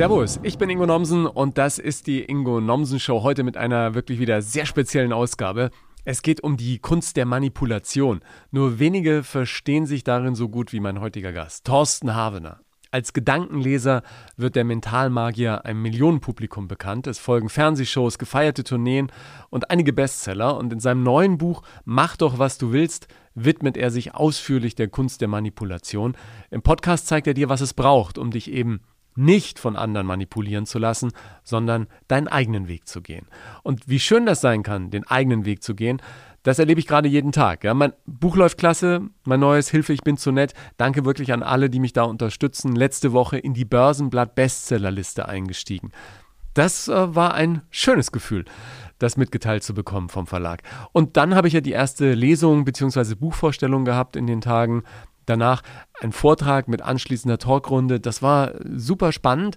Servus, ich bin Ingo Nomsen und das ist die Ingo Nomsen Show heute mit einer wirklich wieder sehr speziellen Ausgabe. Es geht um die Kunst der Manipulation. Nur wenige verstehen sich darin so gut wie mein heutiger Gast, Thorsten Havener. Als Gedankenleser wird der Mentalmagier einem Millionenpublikum bekannt. Es folgen Fernsehshows, gefeierte Tourneen und einige Bestseller. Und in seinem neuen Buch Mach doch, was du willst, widmet er sich ausführlich der Kunst der Manipulation. Im Podcast zeigt er dir, was es braucht, um dich eben nicht von anderen manipulieren zu lassen, sondern deinen eigenen Weg zu gehen. Und wie schön das sein kann, den eigenen Weg zu gehen, das erlebe ich gerade jeden Tag. Ja. Mein Buch läuft klasse, mein neues Hilfe, ich bin zu nett. Danke wirklich an alle, die mich da unterstützen. Letzte Woche in die Börsenblatt Bestsellerliste eingestiegen. Das äh, war ein schönes Gefühl, das mitgeteilt zu bekommen vom Verlag. Und dann habe ich ja die erste Lesung bzw. Buchvorstellung gehabt in den Tagen. Danach ein Vortrag mit anschließender Talkrunde. Das war super spannend.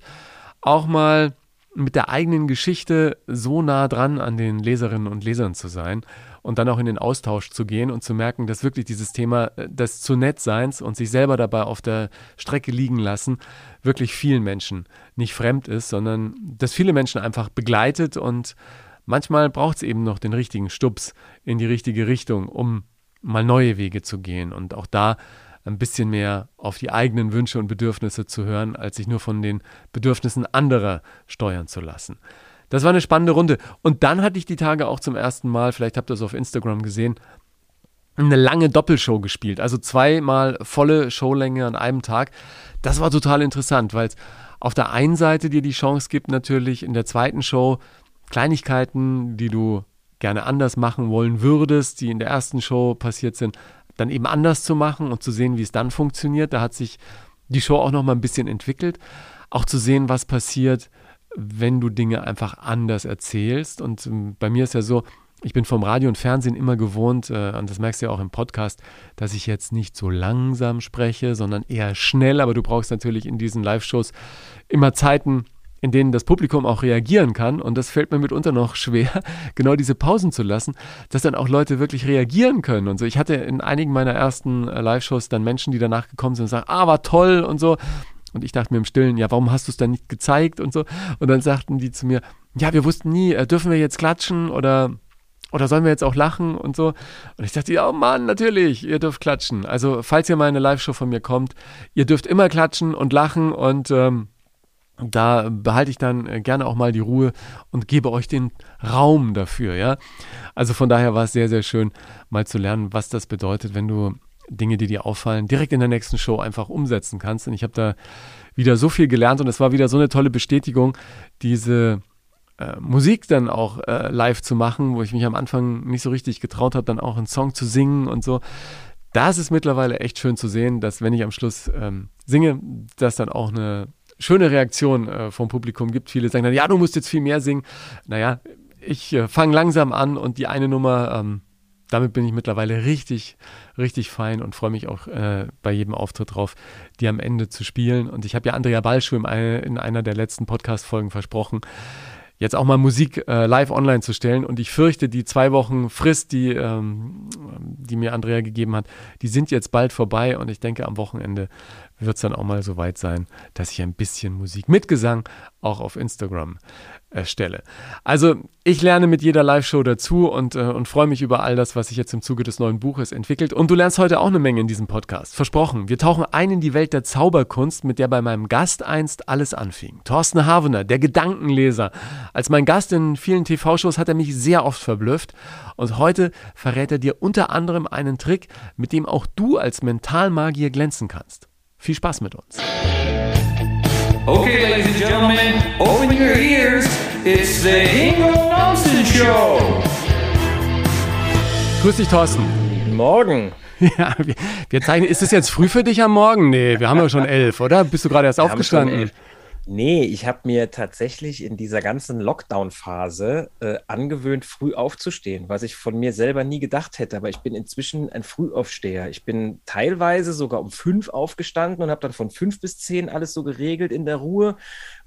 Auch mal mit der eigenen Geschichte so nah dran an den Leserinnen und Lesern zu sein und dann auch in den Austausch zu gehen und zu merken, dass wirklich dieses Thema äh, des zu nett Seins und sich selber dabei auf der Strecke liegen lassen wirklich vielen Menschen nicht fremd ist, sondern dass viele Menschen einfach begleitet und manchmal braucht es eben noch den richtigen Stups in die richtige Richtung, um mal neue Wege zu gehen und auch da ein bisschen mehr auf die eigenen Wünsche und Bedürfnisse zu hören, als sich nur von den Bedürfnissen anderer steuern zu lassen. Das war eine spannende Runde. Und dann hatte ich die Tage auch zum ersten Mal, vielleicht habt ihr es auf Instagram gesehen, eine lange Doppelshow gespielt. Also zweimal volle Showlänge an einem Tag. Das war total interessant, weil es auf der einen Seite dir die Chance gibt, natürlich in der zweiten Show Kleinigkeiten, die du gerne anders machen wollen würdest, die in der ersten Show passiert sind, dann eben anders zu machen und zu sehen, wie es dann funktioniert. Da hat sich die Show auch noch mal ein bisschen entwickelt. Auch zu sehen, was passiert, wenn du Dinge einfach anders erzählst. Und ähm, bei mir ist ja so, ich bin vom Radio und Fernsehen immer gewohnt, äh, und das merkst du ja auch im Podcast, dass ich jetzt nicht so langsam spreche, sondern eher schnell. Aber du brauchst natürlich in diesen Live-Shows immer Zeiten, in denen das Publikum auch reagieren kann. Und das fällt mir mitunter noch schwer, genau diese Pausen zu lassen, dass dann auch Leute wirklich reagieren können. Und so, ich hatte in einigen meiner ersten Live-Shows dann Menschen, die danach gekommen sind und sagen, ah, war toll und so. Und ich dachte mir im Stillen, ja, warum hast du es dann nicht gezeigt und so? Und dann sagten die zu mir, ja, wir wussten nie, äh, dürfen wir jetzt klatschen oder oder sollen wir jetzt auch lachen und so? Und ich dachte, ja, oh Mann, natürlich, ihr dürft klatschen. Also, falls ihr mal eine Live-Show von mir kommt, ihr dürft immer klatschen und lachen und ähm, da behalte ich dann äh, gerne auch mal die Ruhe und gebe euch den Raum dafür, ja. Also von daher war es sehr, sehr schön, mal zu lernen, was das bedeutet, wenn du Dinge, die dir auffallen, direkt in der nächsten Show einfach umsetzen kannst. Und ich habe da wieder so viel gelernt und es war wieder so eine tolle Bestätigung, diese äh, Musik dann auch äh, live zu machen, wo ich mich am Anfang nicht so richtig getraut habe, dann auch einen Song zu singen und so. Das ist mittlerweile echt schön zu sehen, dass wenn ich am Schluss ähm, singe, dass dann auch eine schöne Reaktion äh, vom Publikum gibt. Viele sagen dann, ja, du musst jetzt viel mehr singen. Naja, ich äh, fange langsam an und die eine Nummer, ähm, damit bin ich mittlerweile richtig, richtig fein und freue mich auch äh, bei jedem Auftritt drauf, die am Ende zu spielen. Und ich habe ja Andrea Ballschuh in, in einer der letzten Podcast-Folgen versprochen, jetzt auch mal Musik äh, live online zu stellen. Und ich fürchte, die zwei Wochen Frist, die, ähm, die mir Andrea gegeben hat, die sind jetzt bald vorbei. Und ich denke, am Wochenende wird es dann auch mal so weit sein, dass ich ein bisschen Musik mit Gesang auch auf Instagram erstelle. Also ich lerne mit jeder Live-Show dazu und, äh, und freue mich über all das, was sich jetzt im Zuge des neuen Buches entwickelt. Und du lernst heute auch eine Menge in diesem Podcast. Versprochen, wir tauchen ein in die Welt der Zauberkunst, mit der bei meinem Gast einst alles anfing. Thorsten Havener, der Gedankenleser. Als mein Gast in vielen TV-Shows hat er mich sehr oft verblüfft. Und heute verrät er dir unter anderem einen Trick, mit dem auch du als Mentalmagier glänzen kannst. Viel Spaß mit uns. Okay, ladies and gentlemen, open your ears. It's the Ingo Nomsen Show. Grüß dich, Thorsten. Guten Morgen. Ja, wir, wir zeigen, ist es jetzt früh für dich am Morgen? Nee, wir haben ja schon elf, oder? Bist du gerade erst wir aufgestanden? Nee, ich habe mir tatsächlich in dieser ganzen Lockdown-Phase äh, angewöhnt, früh aufzustehen, was ich von mir selber nie gedacht hätte. Aber ich bin inzwischen ein Frühaufsteher. Ich bin teilweise sogar um fünf aufgestanden und habe dann von fünf bis zehn alles so geregelt in der Ruhe.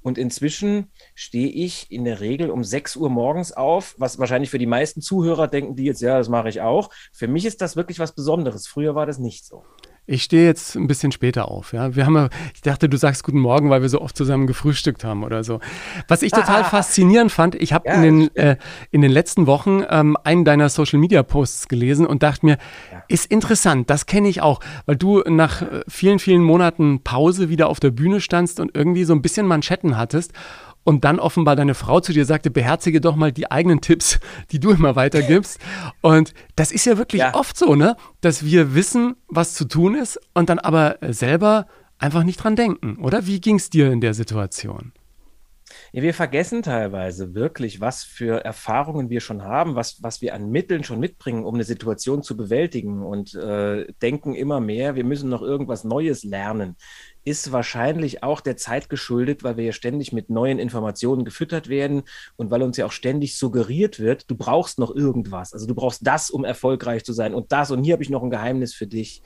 Und inzwischen stehe ich in der Regel um sechs Uhr morgens auf, was wahrscheinlich für die meisten Zuhörer denken, die jetzt, ja, das mache ich auch. Für mich ist das wirklich was Besonderes. Früher war das nicht so. Ich stehe jetzt ein bisschen später auf. Ja, wir haben, ja- ich dachte, du sagst Guten Morgen, weil wir so oft zusammen gefrühstückt haben oder so. Was ich total faszinierend fand, ich habe Ja, in, den, äh, in den letzten Wochen ähm, einen deiner Social Media Posts gelesen und dachte mir, ist interessant, das kenne ich auch, weil du nach äh, vielen, vielen Monaten Pause wieder auf der Bühne standst und irgendwie so ein bisschen Manschetten hattest. Und dann offenbar deine Frau zu dir sagte, beherzige doch mal die eigenen Tipps, die du immer weitergibst. Und das ist ja wirklich Ja. oft so, ne? Dass wir wissen, was zu tun ist und dann aber selber einfach nicht dran denken, oder? Wie ging es dir in der Situation? Ja, wir vergessen teilweise wirklich, was für Erfahrungen wir schon haben, was, was wir an Mitteln schon mitbringen, um eine Situation zu bewältigen und äh, denken immer mehr, wir müssen noch irgendwas Neues lernen. Ist wahrscheinlich auch der Zeit geschuldet, weil wir ja ständig mit neuen Informationen gefüttert werden und weil uns ja auch ständig suggeriert wird, du brauchst noch irgendwas. Also du brauchst das, um erfolgreich zu sein und das und hier habe ich noch ein Geheimnis für dich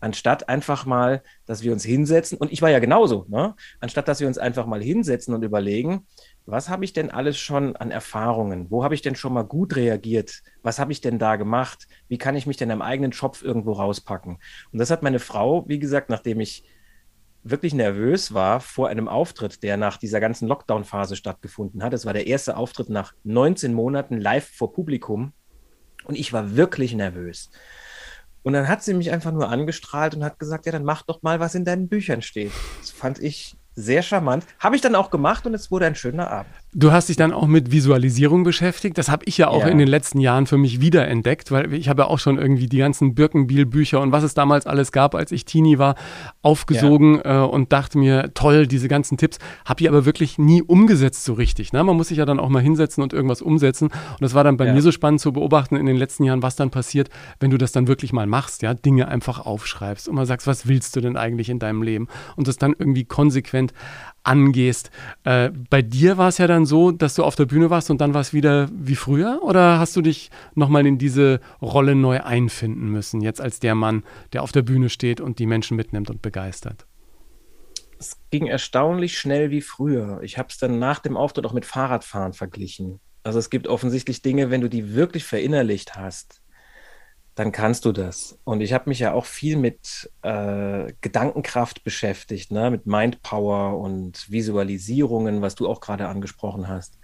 anstatt einfach mal, dass wir uns hinsetzen, und ich war ja genauso, ne? anstatt dass wir uns einfach mal hinsetzen und überlegen, was habe ich denn alles schon an Erfahrungen? Wo habe ich denn schon mal gut reagiert? Was habe ich denn da gemacht? Wie kann ich mich denn am eigenen Schopf irgendwo rauspacken? Und das hat meine Frau, wie gesagt, nachdem ich wirklich nervös war vor einem Auftritt, der nach dieser ganzen Lockdown-Phase stattgefunden hat. Es war der erste Auftritt nach 19 Monaten live vor Publikum. Und ich war wirklich nervös. Und dann hat sie mich einfach nur angestrahlt und hat gesagt, ja, dann mach doch mal, was in deinen Büchern steht. Das fand ich sehr charmant. Habe ich dann auch gemacht und es wurde ein schöner Abend. Du hast dich dann auch mit Visualisierung beschäftigt. Das habe ich ja auch Ja. in den letzten Jahren für mich wiederentdeckt, weil ich habe ja auch schon irgendwie die ganzen Birkenbiel-Bücher und was es damals alles gab, als ich Teenie war, aufgesogen äh, und dachte mir, toll, diese ganzen Tipps. Habe die aber wirklich nie umgesetzt so richtig. Ne? Man muss sich ja dann auch mal hinsetzen und irgendwas umsetzen. Und das war dann bei Ja. mir so spannend zu beobachten in den letzten Jahren, was dann passiert, wenn du das dann wirklich mal machst, ja, Dinge einfach aufschreibst und mal sagst, was willst du denn eigentlich in deinem Leben? Und das dann irgendwie konsequent angehst. Äh, bei dir war es ja dann so, dass du auf der Bühne warst und dann war es wieder wie früher? Oder hast du dich nochmal in diese Rolle neu einfinden müssen, jetzt als der Mann, der auf der Bühne steht und die Menschen mitnimmt und begeistert? Es ging erstaunlich schnell wie früher. Ich habe es dann nach dem Auftritt auch mit Fahrradfahren verglichen. Also es gibt offensichtlich Dinge, wenn du die wirklich verinnerlicht hast, dann kannst du das. Und ich habe mich ja auch viel mit äh, Gedankenkraft beschäftigt, ne? mit Mindpower und Visualisierungen, was du auch gerade angesprochen hast.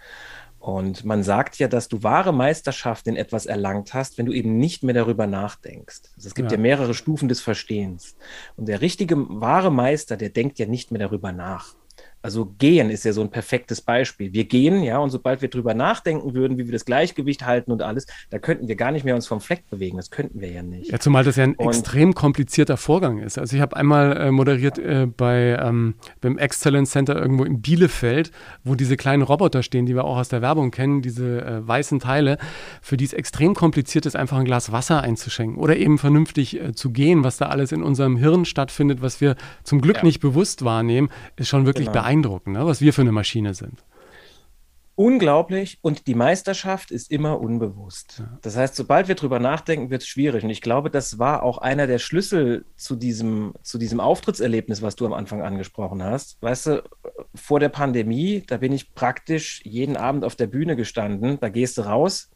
Und man sagt ja, dass du wahre Meisterschaft in etwas erlangt hast, wenn du eben nicht mehr darüber nachdenkst. Also es gibt Ja. ja. mehrere Stufen des Verstehens. Und der richtige, wahre Meister, der denkt ja nicht mehr darüber nach. Also gehen ist ja so ein perfektes Beispiel. Wir gehen, ja, und sobald wir drüber nachdenken würden, wie wir das Gleichgewicht halten und alles, da könnten wir gar nicht mehr uns vom Fleck bewegen. Das könnten wir ja nicht. Ja, zumal das ja ein Und- extrem komplizierter Vorgang ist. Also ich habe einmal äh, moderiert äh, bei ähm, beim Excellence Center irgendwo in Bielefeld, wo diese kleinen Roboter stehen, die wir auch aus der Werbung kennen, diese äh, weißen Teile, für die es extrem kompliziert ist, einfach ein Glas Wasser einzuschenken oder eben vernünftig äh, zu gehen, was da alles in unserem Hirn stattfindet, was wir zum Glück Ja. nicht bewusst wahrnehmen, ist schon wirklich Genau. beeindruckend, ne? was wir für eine Maschine sind. Unglaublich und die Meisterschaft ist immer unbewusst. Das heißt, sobald wir drüber nachdenken, wird es schwierig. Und ich glaube, das war auch einer der Schlüssel zu diesem, zu diesem Auftrittserlebnis, was du am Anfang angesprochen hast. Weißt du, vor der Pandemie, da bin ich praktisch jeden Abend auf der Bühne gestanden. Da gehst du raus,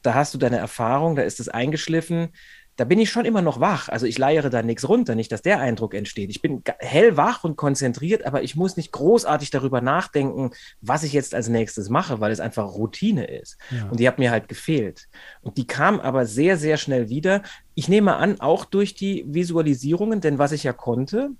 da hast du deine Erfahrung, da ist es eingeschliffen. Da bin ich schon immer noch wach. Also ich leiere da nichts runter, nicht, dass der Eindruck entsteht. Ich bin hellwach und konzentriert, aber ich muss nicht großartig darüber nachdenken, was ich jetzt als nächstes mache, weil es einfach Routine ist. Ja. Und die hat mir halt gefehlt. Und die kam aber sehr, sehr schnell wieder. Ich nehme an, auch durch die Visualisierungen, denn was ich ja konnte,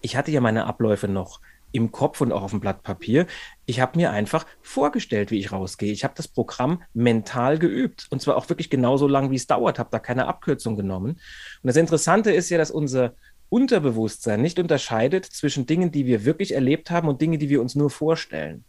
ich hatte ja meine Abläufe noch im Kopf und auch auf dem Blatt Papier. Ich habe mir einfach vorgestellt, wie ich rausgehe. Ich habe das Programm mental geübt und zwar auch wirklich genauso lang, wie es dauert, habe da keine Abkürzung genommen. Und das Interessante ist ja, dass unser Unterbewusstsein nicht unterscheidet zwischen Dingen, die wir wirklich erlebt haben und Dingen, die wir uns nur vorstellen.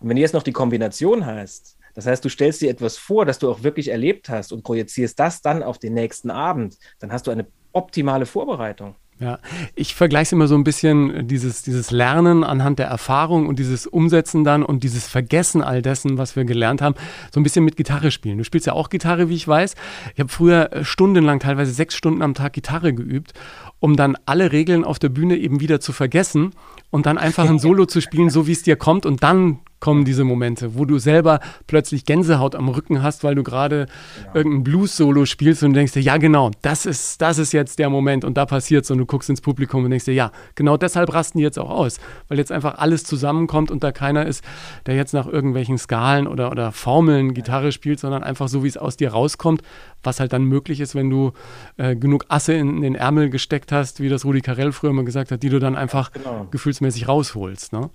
Und wenn jetzt noch die Kombination hast, das heißt, du stellst dir etwas vor, das du auch wirklich erlebt hast und projizierst das dann auf den nächsten Abend, dann hast du eine optimale Vorbereitung. Ja, ich vergleiche es immer so ein bisschen, äh, dieses, dieses Lernen anhand der Erfahrung und dieses Umsetzen dann und dieses Vergessen all dessen, was wir gelernt haben, so ein bisschen mit Gitarre spielen. Du spielst ja auch Gitarre, wie ich weiß. Ich habe früher äh, stundenlang, teilweise sechs Stunden am Tag Gitarre geübt, um dann alle Regeln auf der Bühne eben wieder zu vergessen und dann einfach ein Solo zu spielen, so wie es dir kommt und dann kommen diese Momente, wo du selber plötzlich Gänsehaut am Rücken hast, weil du gerade genau. irgendein Blues-Solo spielst und denkst dir, ja genau, das ist, das ist jetzt der Moment und da passiert's und du guckst ins Publikum und denkst dir, ja, genau deshalb rasten die jetzt auch aus, weil jetzt einfach alles zusammenkommt und da keiner ist, der jetzt nach irgendwelchen Skalen oder, oder Formeln Gitarre spielt, sondern einfach so, wie es aus dir rauskommt, was halt dann möglich ist, wenn du äh, genug Asse in, in, den Ärmel gesteckt hast, wie das Rudi Carell früher mal gesagt hat, die du dann einfach genau. gefühlsmäßig rausholst. Ne?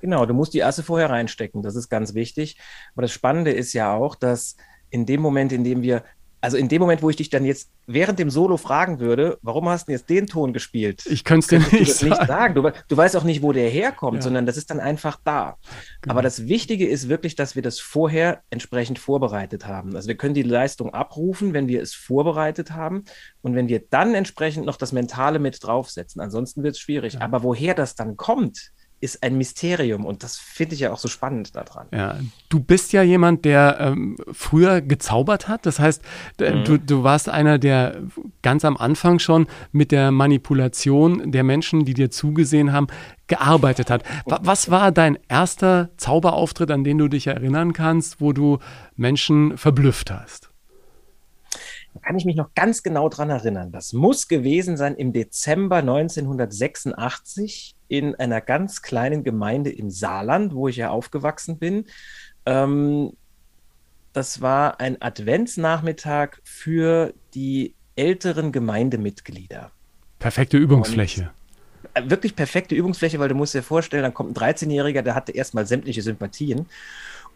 Genau, du musst die Asse vorher reinstecken, das ist ganz wichtig. Aber das Spannende ist ja auch, dass in dem Moment, in dem wir, also in dem Moment, wo ich dich dann jetzt während dem Solo fragen würde, warum hast du jetzt den Ton gespielt? Ich könnte es dir nicht, sagen. nicht sagen. Du, du, weißt auch nicht, wo der herkommt, ja. sondern das ist dann einfach da. Genau. Aber das Wichtige ist wirklich, dass wir das vorher entsprechend vorbereitet haben. Also wir können die Leistung abrufen, wenn wir es vorbereitet haben und wenn wir dann entsprechend noch das Mentale mit draufsetzen. Ansonsten wird es schwierig. Ja. Aber woher das dann kommt, ist ein Mysterium und das finde ich ja auch so spannend daran. Ja, du bist ja jemand, der ähm, früher gezaubert hat. Das heißt, mhm. du, du warst einer, der ganz am Anfang schon mit der Manipulation der Menschen, die dir zugesehen haben, gearbeitet hat. Was war dein erster Zauberauftritt, an den du dich erinnern kannst, wo du Menschen verblüfft hast? Da kann ich mich noch ganz genau dran erinnern. Das muss gewesen sein im Dezember 1986 in einer ganz kleinen Gemeinde im Saarland, wo ich ja aufgewachsen bin. Ähm, das war ein Adventsnachmittag für die älteren Gemeindemitglieder. Perfekte Übungsfläche. Und äh, wirklich perfekte Übungsfläche, weil du musst dir vorstellen, dann kommt ein 13-Jähriger, der hatte erstmal sämtliche Sympathien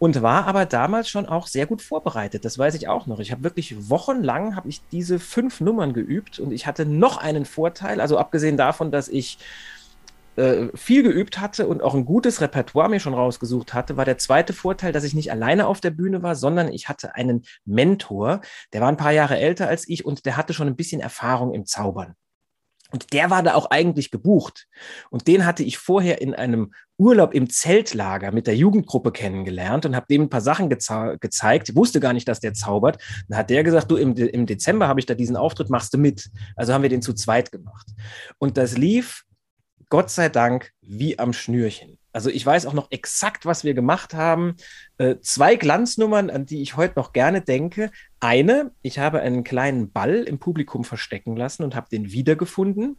und war aber damals schon auch sehr gut vorbereitet. Das weiß ich auch noch. Ich habe wirklich wochenlang habe ich diese fünf Nummern geübt und ich hatte noch einen Vorteil, also abgesehen davon, dass ich äh, viel geübt hatte und auch ein gutes Repertoire mir schon rausgesucht hatte, war der zweite Vorteil, dass ich nicht alleine auf der Bühne war, sondern ich hatte einen Mentor, der war ein paar Jahre älter als ich und der hatte schon ein bisschen Erfahrung im Zaubern. Und der war da auch eigentlich gebucht. Und den hatte ich vorher in einem Urlaub im Zeltlager mit der Jugendgruppe kennengelernt und habe dem ein paar Sachen gezeigt. Ich wusste gar nicht, dass der zaubert. Dann hat der gesagt, du, im, De im Dezember habe ich da diesen Auftritt, machst du mit. Also haben wir den zu zweit gemacht. Und das lief, Gott sei Dank, wie am Schnürchen. Also ich weiß auch noch exakt, was wir gemacht haben. Äh, zwei Glanznummern, an die ich heute noch gerne denke. Eine, ich habe einen kleinen Ball im Publikum verstecken lassen und habe den wiedergefunden.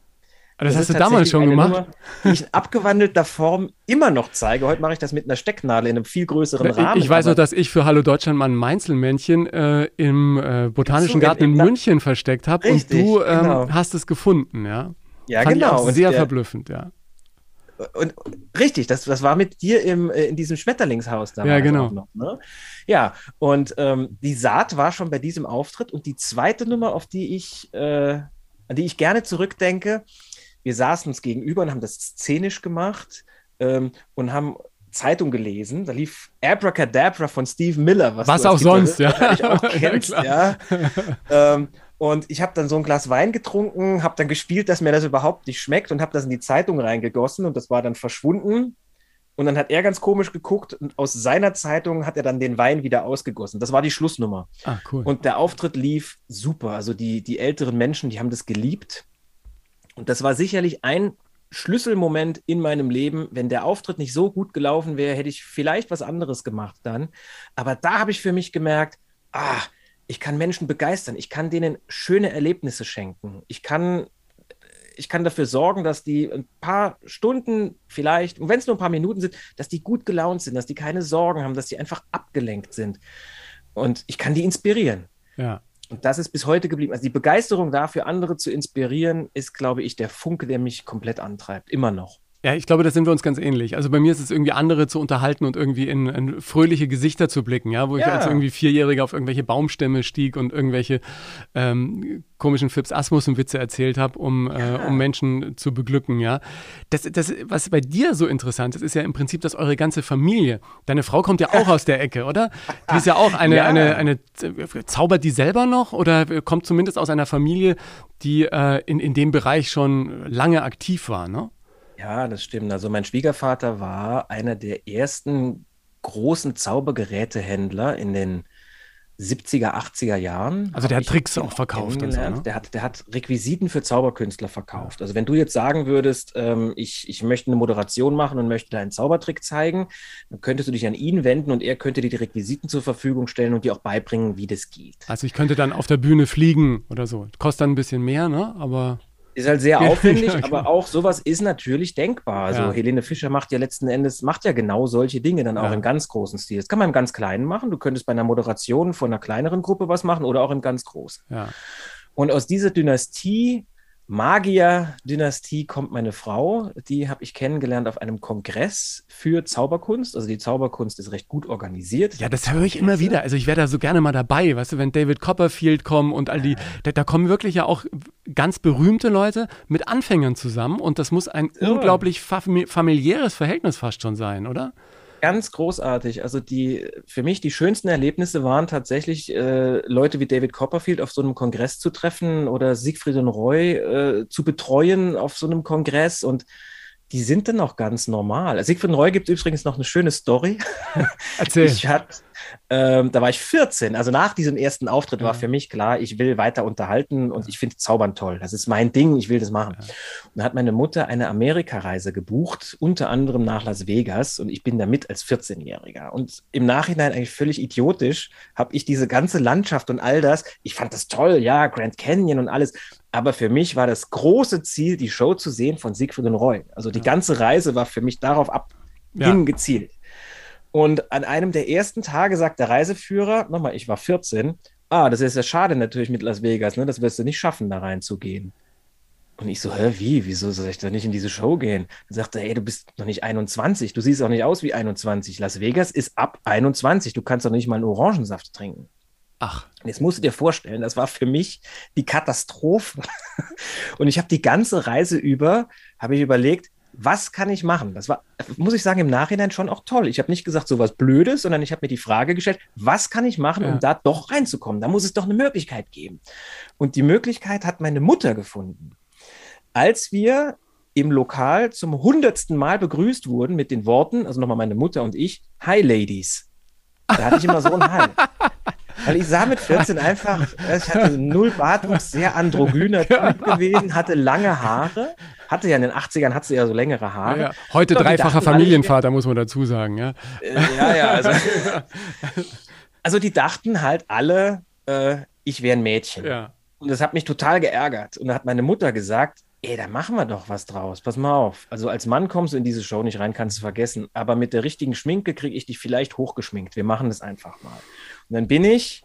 Aber das, das hast du damals schon gemacht? Nummer, die ich in abgewandelter Form immer noch zeige. Heute mache ich das mit einer Stecknadel in einem viel größeren Rahmen. Ich, ich weiß noch, dass ich für Hallo Deutschland mal ein Mainzelmännchen äh, im äh, Botanischen Garten in, in, München versteckt habe und du ähm, genau. hast es gefunden, ja? Ja, Fand genau. Sehr verblüffend, ja und richtig, das, das war mit dir im, äh, in diesem Schmetterlingshaus da. Ja, genau. Noch, ne? Ja, und ähm, die Saat war schon bei diesem Auftritt. Und die zweite Nummer, auf die ich, äh, an die ich gerne zurückdenke, wir saßen uns gegenüber und haben das szenisch gemacht ähm, und haben Zeitung gelesen. Da lief Abracadabra von Steve Miller. Was, was auch sonst, ja. Auch kennst, ja. ja. ähm, und ich habe dann so ein Glas Wein getrunken, habe dann gespielt, dass mir das überhaupt nicht schmeckt und habe das in die Zeitung reingegossen und das war dann verschwunden. Und dann hat er ganz komisch geguckt und aus seiner Zeitung hat er dann den Wein wieder ausgegossen. Das war die Schlussnummer. Ah, cool. Und der Auftritt lief super. Also die, die älteren Menschen, die haben das geliebt. Und das war sicherlich ein Schlüsselmoment in meinem Leben. Wenn der Auftritt nicht so gut gelaufen wäre, hätte ich vielleicht was anderes gemacht dann. Aber da habe ich für mich gemerkt, ah, ich kann Menschen begeistern, ich kann denen schöne Erlebnisse schenken, ich kann, ich kann dafür sorgen, dass die ein paar Stunden vielleicht, und wenn es nur ein paar Minuten sind, dass die gut gelaunt sind, dass die keine Sorgen haben, dass die einfach abgelenkt sind. Und ich kann die inspirieren. Ja. Und das ist bis heute geblieben. Also die Begeisterung dafür, andere zu inspirieren, ist, glaube ich, der Funke, der mich komplett antreibt. Immer noch. Ja, ich glaube, da sind wir uns ganz ähnlich. Also bei mir ist es irgendwie andere zu unterhalten und irgendwie in, in fröhliche Gesichter zu blicken, ja, wo ich ja. als irgendwie Vierjähriger auf irgendwelche Baumstämme stieg und irgendwelche ähm, komischen Fips Asmussen-Witze erzählt habe, um, ja. äh, um Menschen zu beglücken, ja. Das, das, was bei dir so interessant ist, ist ja im Prinzip, dass eure ganze Familie, deine Frau kommt ja auch aus der Ecke, oder? Die ist ja auch eine, ja. eine, eine, zaubert die selber noch oder kommt zumindest aus einer Familie, die äh, in, in dem Bereich schon lange aktiv war, ne? Ja, das stimmt. Also mein Schwiegervater war einer der ersten großen Zaubergerätehändler in den 70er, 80er Jahren. Also der hat Tricks auch verkauft und so, ne? Der hat, der hat Requisiten für Zauberkünstler verkauft. Also wenn du jetzt sagen würdest, ähm, ich, ich möchte eine Moderation machen und möchte einen Zaubertrick zeigen, dann könntest du dich an ihn wenden und er könnte dir die Requisiten zur Verfügung stellen und dir auch beibringen, wie das geht. Also ich könnte dann auf der Bühne fliegen oder so. Kostet dann ein bisschen mehr, ne? Aber Ist halt sehr aufwendig, ja, aber genau. auch sowas ist natürlich denkbar. Also Ja. Helene Fischer macht ja letzten Endes, macht ja genau solche Dinge dann auch Ja. im ganz großen Stil. Das kann man im ganz Kleinen machen. Du könntest bei einer Moderation von einer kleineren Gruppe was machen oder auch im ganz Großen. ja. Und aus dieser Dynastie, Magier-Dynastie, kommt meine Frau. Die habe ich kennengelernt auf einem Kongress für Zauberkunst. Also die Zauberkunst ist recht gut organisiert. Ja, das höre ich immer wieder. Also ich wäre da so gerne mal dabei, weißt du, wenn David Copperfield kommt und all die, da, da kommen wirklich ja auch ganz berühmte Leute mit Anfängern zusammen und das muss ein Ja. unglaublich fami- familiäres Verhältnis fast schon sein, oder? Ganz großartig. Also die für mich die schönsten Erlebnisse waren tatsächlich äh, Leute wie David Copperfield auf so einem Kongress zu treffen oder Siegfried und Roy äh, zu betreuen auf so einem Kongress und die sind dann auch ganz normal. Siegfried und Roy gibt übrigens noch eine schöne Story. Erzähl. Ich hatte, ähm, da war ich 14, also nach diesem ersten Auftritt war Ja. für mich klar, ich will weiter unterhalten und ich finde Zaubern toll. Das ist mein Ding, ich will das machen. Und da hat meine Mutter eine Amerikareise gebucht, unter anderem nach Las Vegas und ich bin da mit als 14-Jähriger. Und im Nachhinein eigentlich völlig idiotisch habe ich diese ganze Landschaft und all das, ich fand das toll, ja, Grand Canyon und alles. Aber für mich war das große Ziel, die Show zu sehen von Siegfried und Roy. Also die ganze Reise war für mich darauf ab Ja. hingezielt. Und an einem der ersten Tage sagt der Reiseführer, nochmal, ich war 14, ah, das ist ja schade natürlich mit Las Vegas, ne? das wirst du nicht schaffen, da reinzugehen. Und ich so, hä, wie? Wieso soll ich da nicht in diese Show gehen? Dann sagt er, ey, du bist noch nicht 21, du siehst auch nicht aus wie 21. Las Vegas ist ab 21, du kannst doch nicht mal einen Orangensaft trinken. Ach, Jetzt musst du dir vorstellen, das war für mich die Katastrophe. Und ich habe die ganze Reise über, habe ich überlegt, was kann ich machen? Das war, muss ich sagen, im Nachhinein schon auch toll. Ich habe nicht gesagt, so was Blödes, sondern ich habe mir die Frage gestellt, was kann ich machen, Ja. um da doch reinzukommen? Da muss es doch eine Möglichkeit geben. Und die Möglichkeit hat meine Mutter gefunden. Als wir im Lokal zum hundertsten Mal begrüßt wurden mit den Worten, also nochmal meine Mutter und ich, Hi Ladies. Da hatte ich immer so ein Hi. Weil ich sah mit 14 einfach, ich hatte null Bartwuchs, sehr androgyner Typ gewesen, hatte lange Haare, hatte ja in den 80ern, hatte sie ja so längere Haare. ja, ja. Heute die dreifacher dachten Familienvater, muss man dazu sagen, ja. Äh, ja, ja, also, also die dachten halt alle, äh, ich wäre ein Mädchen. Ja. Und das hat mich total geärgert. Und da hat meine Mutter gesagt, ey, da machen wir doch was draus. Pass mal auf. Also als Mann kommst du in diese Show nicht rein, kannst du vergessen. Aber mit der richtigen Schminke kriege ich dich vielleicht hochgeschminkt. Wir machen das einfach mal. Und dann bin ich,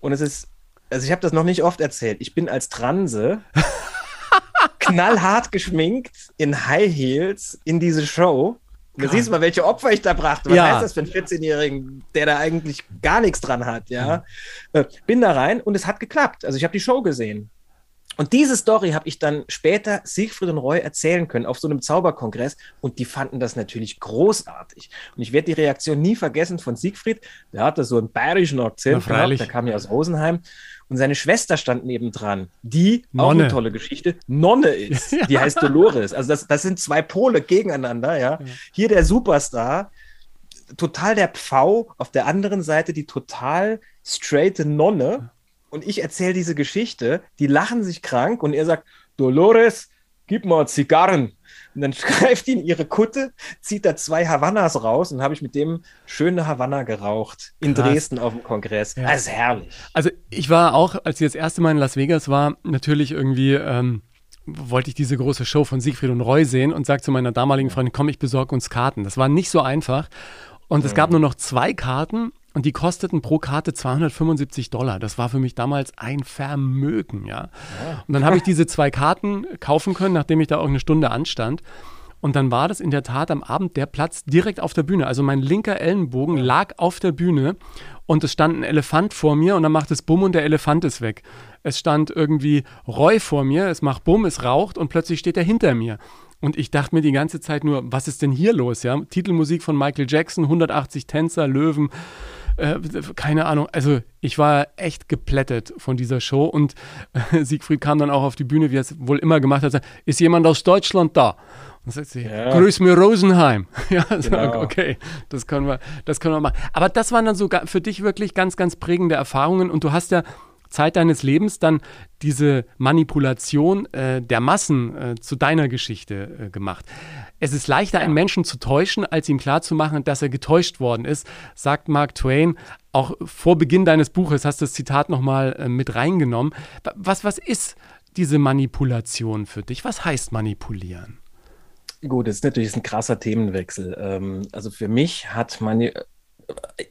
und es ist, also ich habe das noch nicht oft erzählt, ich bin als Transe knallhart geschminkt in High Heels in diese Show. Und du siehst mal, welche Opfer ich da brachte. Was Ja. heißt das für einen 14-Jährigen, der da eigentlich gar nichts dran hat, ja? Äh, Bin da rein und es hat geklappt. Also ich habe die Show gesehen. Und diese Story habe ich dann später Siegfried und Roy erzählen können auf so einem Zauberkongress und die fanden das natürlich großartig. Und ich werde die Reaktion nie vergessen von Siegfried. Der hatte so einen bayerischen Akzent, gehabt, der kam ja aus Rosenheim. Und seine Schwester stand nebendran, die auch Nonne. eine tolle Geschichte, Nonne ist. Die heißt Dolores. Also das, das sind zwei Pole gegeneinander, ja. Hier der Superstar, total der Pfau, auf der anderen Seite die total straighte Nonne. Und ich erzähle diese Geschichte, die lachen sich krank und er sagt, Dolores, gib mal Zigarren. Und dann greift ihn ihre Kutte, zieht da zwei Havannas raus und habe ich mit dem schöne Havanna geraucht in Krass. Dresden auf dem Kongress. Ja. Das ist herrlich. Also ich war auch, als ich das erste Mal in Las Vegas war, natürlich irgendwie ähm, wollte ich diese große Show von Siegfried und Roy sehen und sagte zu meiner damaligen Freundin, komm, ich besorge uns Karten. Das war nicht so einfach. Und es gab nur noch zwei Karten und die kosteten pro Karte 275 Dollar. Das war für mich damals ein Vermögen, ja. Und dann habe ich diese zwei Karten kaufen können, nachdem ich da auch eine Stunde anstand. Und dann war das in der Tat am Abend der Platz direkt auf der Bühne. Also mein linker Ellenbogen lag auf der Bühne und es stand ein Elefant vor mir und dann macht es Bumm und der Elefant ist weg. Es stand irgendwie Roy vor mir, es macht Bumm, es raucht und plötzlich steht er hinter mir. Und ich dachte mir die ganze Zeit nur, was ist denn hier los? Ja? Titelmusik von Michael Jackson, 180 Tänzer, Löwen, äh, keine Ahnung. Also ich war echt geplättet von dieser Show und äh, Siegfried kam dann auch auf die Bühne, wie er es wohl immer gemacht hat, sagt, ist jemand aus Deutschland da? Das ist sie. Ja. Grüß mir Rosenheim. ja, genau. okay, das können wir, das können wir machen. Aber das waren dann so für dich wirklich ganz, ganz prägende Erfahrungen und du hast ja Zeit deines Lebens dann diese Manipulation äh, der Massen äh, zu deiner Geschichte äh, gemacht. Es ist leichter, einen Menschen zu täuschen, als ihm klarzumachen, dass er getäuscht worden ist, sagt Mark Twain. Auch vor Beginn deines Buches hast du das Zitat nochmal äh, mit reingenommen. Was, was ist diese Manipulation für dich? Was heißt manipulieren? Gut, das ist natürlich ein krasser Themenwechsel. Ähm, also für mich hat Mani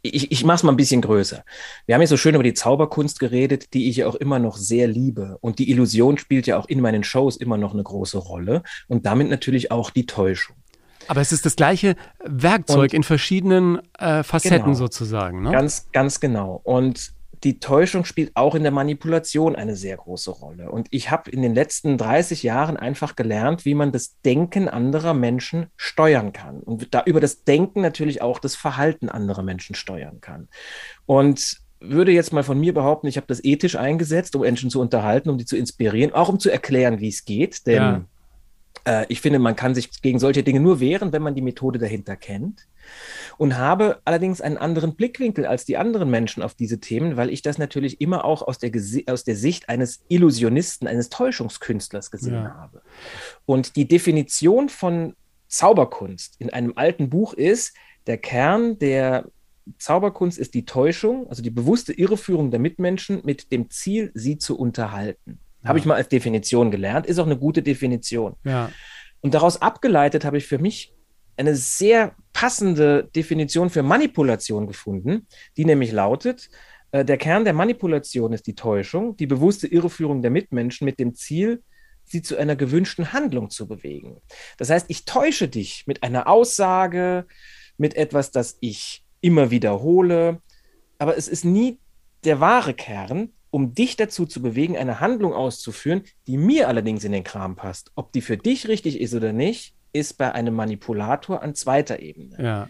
ich, ich mache es mal ein bisschen größer. Wir haben ja so schön über die Zauberkunst geredet, die ich ja auch immer noch sehr liebe. Und die Illusion spielt ja auch in meinen Shows immer noch eine große Rolle und damit natürlich auch die Täuschung. Aber es ist das gleiche Werkzeug und, in verschiedenen äh, Facetten genau, sozusagen. Ne? Ganz, ganz genau. Und die Täuschung spielt auch in der Manipulation eine sehr große Rolle. Und ich habe in den letzten 30 Jahren einfach gelernt, wie man das Denken anderer Menschen steuern kann. Und da über das Denken natürlich auch das Verhalten anderer Menschen steuern kann. Und würde jetzt mal von mir behaupten, ich habe das ethisch eingesetzt, um Menschen zu unterhalten, um die zu inspirieren, auch um zu erklären, wie es geht. Denn ja. Äh, ich finde, man kann sich gegen solche Dinge nur wehren, wenn man die Methode dahinter kennt und habe allerdings einen anderen Blickwinkel als die anderen Menschen auf diese Themen, weil ich das natürlich immer auch aus der, aus der Sicht eines Illusionisten, eines Täuschungskünstlers gesehen ja. habe. Und die Definition von Zauberkunst in einem alten Buch ist, der Kern der Zauberkunst ist die Täuschung, also die bewusste Irreführung der Mitmenschen mit dem Ziel, sie zu unterhalten. Habe ich mal als Definition gelernt, ist auch eine gute Definition. Ja. Und daraus abgeleitet habe ich für mich eine sehr passende Definition für Manipulation gefunden, die nämlich lautet, äh, der Kern der Manipulation ist die Täuschung, die bewusste Irreführung der Mitmenschen mit dem Ziel, sie zu einer gewünschten Handlung zu bewegen. Das heißt, ich täusche dich mit einer Aussage, mit etwas, das ich immer wiederhole, aber es ist nie der wahre Kern, um dich dazu zu bewegen, eine Handlung auszuführen, die mir allerdings in den Kram passt. Ob die für dich richtig ist oder nicht, ist bei einem Manipulator an zweiter Ebene. Ja.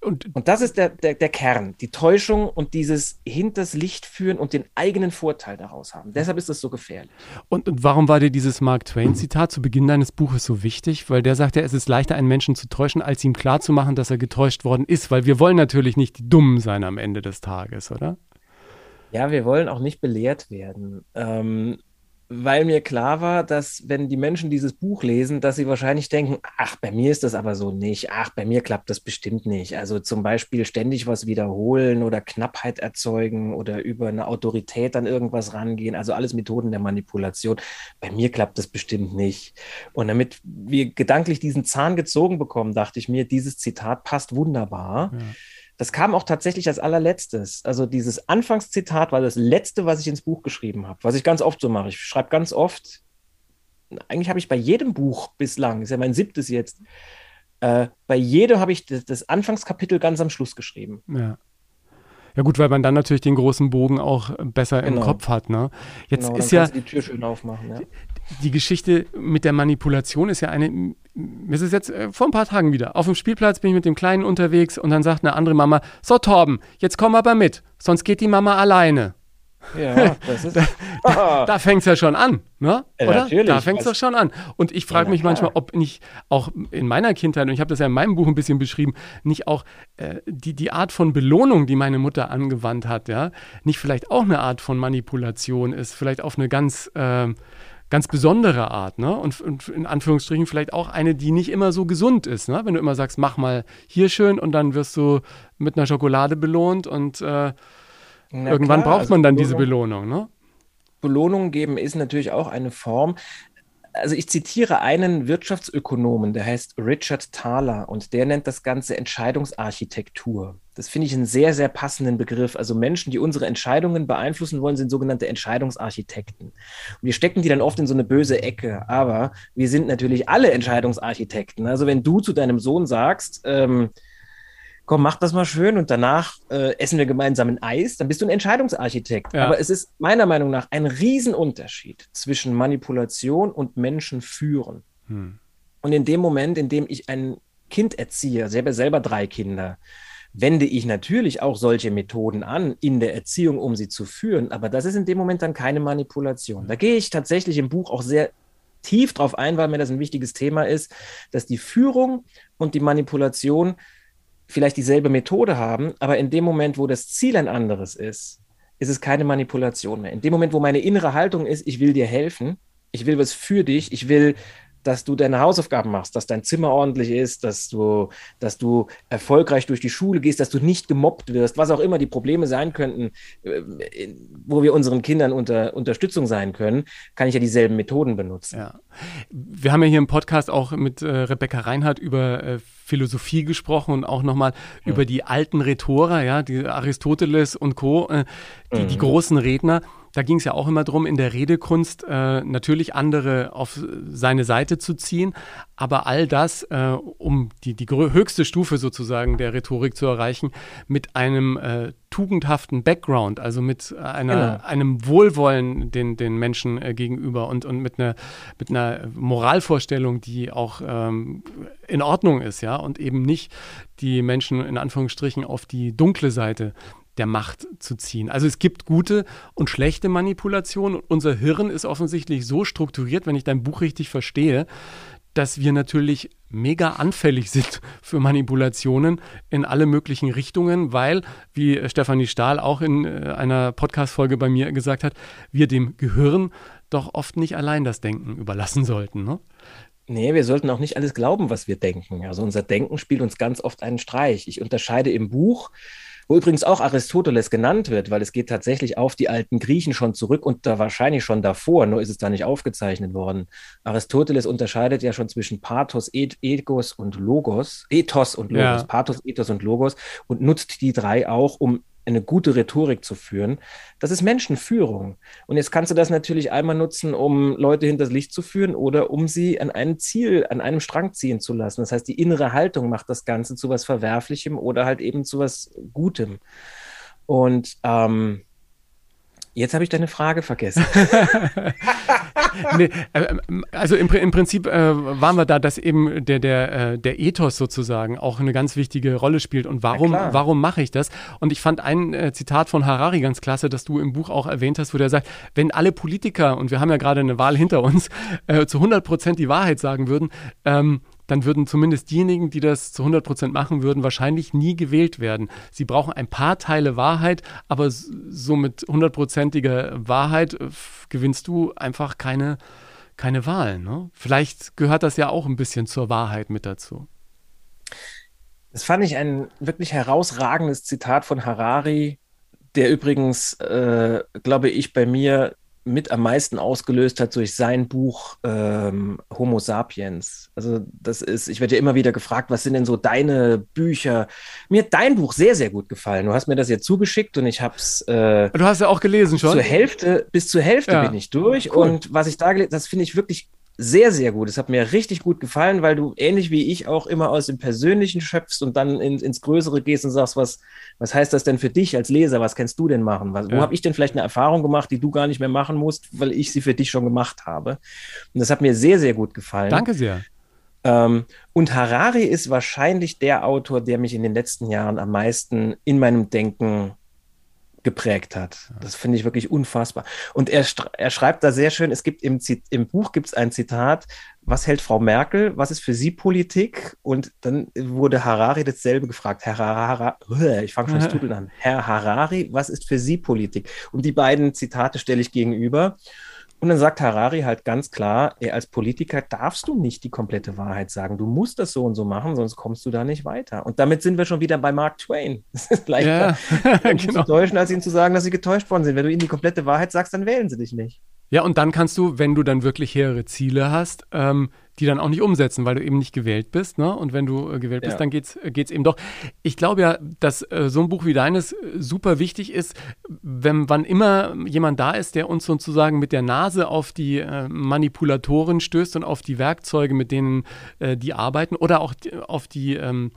Und, und das ist der, der, der Kern, die Täuschung und dieses hinters Licht führen und den eigenen Vorteil daraus haben. Deshalb ist das so gefährlich. Und, und warum war dir dieses Mark Twain-Zitat zu Beginn deines Buches so wichtig? Weil der sagt ja, es ist leichter, einen Menschen zu täuschen, als ihm klarzumachen, dass er getäuscht worden ist. Weil wir wollen natürlich nicht die Dummen sein am Ende des Tages, oder? Ja, wir wollen auch nicht belehrt werden. Ähm, weil mir klar war, dass wenn die Menschen dieses Buch lesen, dass sie wahrscheinlich denken, ach, bei mir ist das aber so nicht, ach, bei mir klappt das bestimmt nicht. Also zum Beispiel ständig was wiederholen oder Knappheit erzeugen oder über eine Autorität an irgendwas rangehen, also alles Methoden der Manipulation. Bei mir klappt das bestimmt nicht. Und damit wir gedanklich diesen Zahn gezogen bekommen, dachte ich mir, dieses Zitat passt wunderbar. Ja das kam auch tatsächlich als allerletztes. Also dieses Anfangszitat war das letzte, was ich ins Buch geschrieben habe, was ich ganz oft so mache. Ich schreibe ganz oft, eigentlich habe ich bei jedem Buch bislang, ist ja mein siebtes jetzt, äh, bei jedem habe ich das, das, Anfangskapitel ganz am Schluss geschrieben. Ja. Ja gut, weil man dann natürlich den großen Bogen auch besser genau. im Kopf hat. Ne? Jetzt genau, ist ja die Tür schön aufmachen. Ja. Die Geschichte mit der Manipulation ist ja eine. Mir ist es jetzt äh, vor ein paar Tagen wieder. Auf dem Spielplatz bin ich mit dem Kleinen unterwegs und dann sagt eine andere Mama: So Torben, jetzt komm aber mit, sonst geht die Mama alleine. Ja, das ist. da da, da fängt es ja schon an, ne? Ja, Oder? Natürlich. Da fängt es doch schon an. Und ich frage ja, mich manchmal, ob nicht auch in meiner Kindheit, und ich habe das ja in meinem Buch ein bisschen beschrieben, nicht auch äh, die, die Art von Belohnung, die meine Mutter angewandt hat, ja, nicht vielleicht auch eine Art von Manipulation ist, vielleicht auf eine ganz. Äh, ganz besondere Art, ne? Und, und, in Anführungsstrichen vielleicht auch eine, die nicht immer so gesund ist, ne? Wenn du immer sagst, mach mal hier schön und dann wirst du mit einer Schokolade belohnt und äh, Irgendwann klar, braucht also man dann diese Belohnung, ne? Belohnung geben ist natürlich auch eine Form. Also ich zitiere einen Wirtschaftsökonomen, der heißt Richard Thaler und der nennt das Ganze Entscheidungsarchitektur. Das finde ich einen sehr, sehr passenden Begriff. Also Menschen, die unsere Entscheidungen beeinflussen wollen, sind sogenannte Entscheidungsarchitekten. Und wir stecken die dann oft in so eine böse Ecke. Aber wir sind natürlich alle Entscheidungsarchitekten. Also wenn du zu deinem Sohn sagst, ähm, komm, mach das mal schön und danach äh, essen wir gemeinsam ein Eis, dann bist du ein Entscheidungsarchitekt. Ja. Aber es ist meiner Meinung nach ein Riesenunterschied zwischen Manipulation und Menschen führen. Hm. Und in dem Moment, in dem ich ein Kind erziehe, selber selber drei Kinder, wende ich natürlich auch solche Methoden an in der Erziehung, um sie zu führen. Aber das ist in dem Moment dann keine Manipulation. Da gehe ich tatsächlich im Buch auch sehr tief drauf ein, weil mir das ein wichtiges Thema ist, dass die Führung und die Manipulation vielleicht dieselbe Methode haben, aber in dem Moment, wo das Ziel ein anderes ist, ist es keine Manipulation mehr. In dem Moment, wo meine innere Haltung ist, ich will dir helfen, ich will was für dich, ich will dass du deine Hausaufgaben machst, dass dein Zimmer ordentlich ist, dass du, dass du erfolgreich durch die Schule gehst, dass du nicht gemobbt wirst, was auch immer die Probleme sein könnten, äh, wo wir unseren Kindern unter Unterstützung sein können, kann ich ja dieselben Methoden benutzen. Ja. Wir haben ja hier im Podcast auch mit äh, Rebecca Reinhardt über äh, Philosophie gesprochen und auch nochmal mhm. über die alten Rhetorer, ja, die Aristoteles und Co., äh, die, mhm. die großen Redner. Da ging es ja auch immer darum, in der Redekunst äh, natürlich andere auf seine Seite zu ziehen, aber all das, äh, um die, die höchste Stufe sozusagen der Rhetorik zu erreichen, mit einem äh, tugendhaften Background, also mit einer, genau. einem Wohlwollen den, den Menschen äh, gegenüber und, und mit, einer, mit einer Moralvorstellung, die auch ähm, in Ordnung ist, ja, und eben nicht die Menschen in Anführungsstrichen auf die dunkle Seite der Macht zu ziehen. Also es gibt gute und schlechte Manipulationen. Unser Hirn ist offensichtlich so strukturiert, wenn ich dein Buch richtig verstehe, dass wir natürlich mega anfällig sind für Manipulationen in alle möglichen Richtungen, weil, wie Stefanie Stahl auch in äh, einer Podcast-Folge bei mir gesagt hat, wir dem Gehirn doch oft nicht allein das Denken überlassen sollten. Ne? Nee, wir sollten auch nicht alles glauben, was wir denken. Also unser Denken spielt uns ganz oft einen Streich. Ich unterscheide im Buch wo übrigens auch Aristoteles genannt wird, weil es geht tatsächlich auf die alten Griechen schon zurück und da wahrscheinlich schon davor, nur ist es da nicht aufgezeichnet worden. Aristoteles unterscheidet ja schon zwischen Pathos, Ethos und Logos, Ethos und Logos, ja. Pathos, Ethos und Logos und nutzt die drei auch, um eine gute Rhetorik zu führen. Das ist Menschenführung. Und jetzt kannst du das natürlich einmal nutzen, um Leute hinters Licht zu führen oder um sie an einem Ziel, an einem Strang ziehen zu lassen. Das heißt, die innere Haltung macht das Ganze zu was Verwerflichem oder halt eben zu was Gutem. Und ähm, Jetzt habe ich deine Frage vergessen. nee, äh, äh, also im, im Prinzip äh, waren wir da, dass eben der, der, äh, der Ethos sozusagen auch eine ganz wichtige Rolle spielt. Und warum, warum mache ich das? Und ich fand ein äh, Zitat von Harari ganz klasse, das du im Buch auch erwähnt hast, wo der sagt, wenn alle Politiker, und wir haben ja gerade eine Wahl hinter uns, zu 100 Prozent die Wahrheit sagen würden, ähm, dann würden zumindest diejenigen, die das zu 100 Prozent machen würden, wahrscheinlich nie gewählt werden. Sie brauchen ein paar Teile Wahrheit, aber so mit hundertprozentiger Wahrheit äh, gewinnst du einfach keine, keine Wahlen. Ne? Vielleicht gehört das ja auch ein bisschen zur Wahrheit mit dazu. Das fand ich ein wirklich herausragendes Zitat von Harari, der übrigens, äh, glaube ich, bei mir mit am meisten ausgelöst hat durch sein Buch ähm, Homo Sapiens. Also das ist, ich werde ja immer wieder gefragt, was sind denn so deine Bücher? Mir hat dein Buch sehr, sehr gut gefallen. Du hast mir das ja zugeschickt und ich habe es. Äh, du hast ja auch gelesen schon. Zur Hälfte, bis zur Hälfte ja. bin ich durch cool. und was ich da gelesen, das finde ich wirklich sehr, sehr gut. Es hat mir richtig gut gefallen, weil du ähnlich wie ich auch immer aus dem Persönlichen schöpfst und dann in, ins Größere gehst und sagst, was, was heißt das denn für dich als Leser? Was kannst du denn machen? Was, ja. Wo habe ich denn vielleicht eine Erfahrung gemacht, die du gar nicht mehr machen musst, weil ich sie für dich schon gemacht habe? Und das hat mir sehr, sehr gut gefallen. Danke sehr. Ähm, und Harari ist wahrscheinlich der Autor, der mich in den letzten Jahren am meisten in meinem Denken geprägt hat. Das finde ich wirklich unfassbar. Und er, er schreibt da sehr schön, es gibt im, im Buch gibt es ein Zitat, was hält Frau Merkel, was ist für sie Politik? Und dann wurde Harari dasselbe gefragt. Herr Harari, ich fange schon das Tuteln an. Herr Harari, was ist für Sie Politik? Und die beiden Zitate stelle ich gegenüber. Und dann sagt Harari halt ganz klar, ey, als Politiker darfst du nicht die komplette Wahrheit sagen. Du musst das so und so machen, sonst kommst du da nicht weiter. Und damit sind wir schon wieder bei Mark Twain. Es ist leichter, ja, genau. zu täuschen, als ihnen zu sagen, dass sie getäuscht worden sind. Wenn du ihnen die komplette Wahrheit sagst, dann wählen sie dich nicht. Ja, und dann kannst du, wenn du dann wirklich hehre Ziele hast, ähm, die dann auch nicht umsetzen, weil du eben nicht gewählt bist. Ne? Und wenn du äh, gewählt bist, ja. dann geht's äh, geht's eben doch. Ich glaube ja, dass äh, so ein Buch wie deines äh, super wichtig ist, wenn wann immer jemand da ist, der uns sozusagen mit der Nase auf die äh, Manipulatoren stößt und auf die Werkzeuge, mit denen äh, die arbeiten oder auch die, auf die ähm,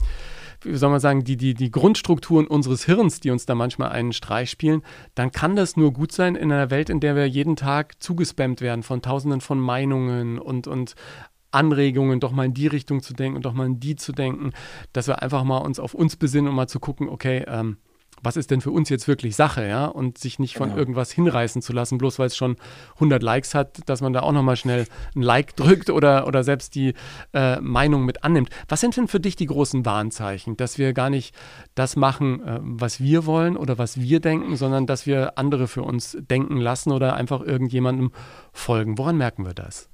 wie soll man sagen, die, die, die Grundstrukturen unseres Hirns, die uns da manchmal einen Streich spielen, dann kann das nur gut sein in einer Welt, in der wir jeden Tag zugespammt werden von tausenden von Meinungen und, und Anregungen, doch mal in die Richtung zu denken und doch mal in die zu denken, dass wir einfach mal uns auf uns besinnen und mal zu gucken, okay, ähm, was ist denn für uns jetzt wirklich Sache, ja? Und sich nicht von Genau. irgendwas hinreißen zu lassen, bloß weil es schon 100 Likes hat, dass man da auch nochmal schnell ein Like drückt oder, oder selbst die äh, Meinung mit annimmt. Was sind denn für dich die großen Warnzeichen, dass wir gar nicht das machen, äh, was wir wollen oder was wir denken, sondern dass wir andere für uns denken lassen oder einfach irgendjemandem folgen? Woran merken wir das?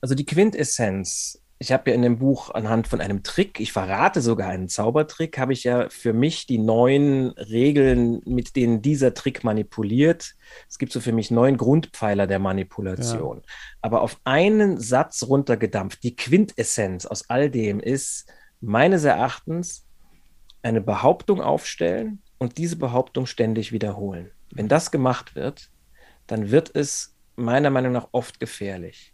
Also die Quintessenz, ich habe ja in dem Buch anhand von einem Trick, ich verrate sogar einen Zaubertrick, habe ich ja für mich die neun Regeln, mit denen dieser Trick manipuliert. Es gibt so für mich neun Grundpfeiler der Manipulation. Aber auf einen Satz runtergedampft, die Quintessenz aus all dem ist meines Erachtens eine Behauptung aufstellen und diese Behauptung ständig wiederholen. Wenn das gemacht wird, dann wird es meiner Meinung nach oft gefährlich.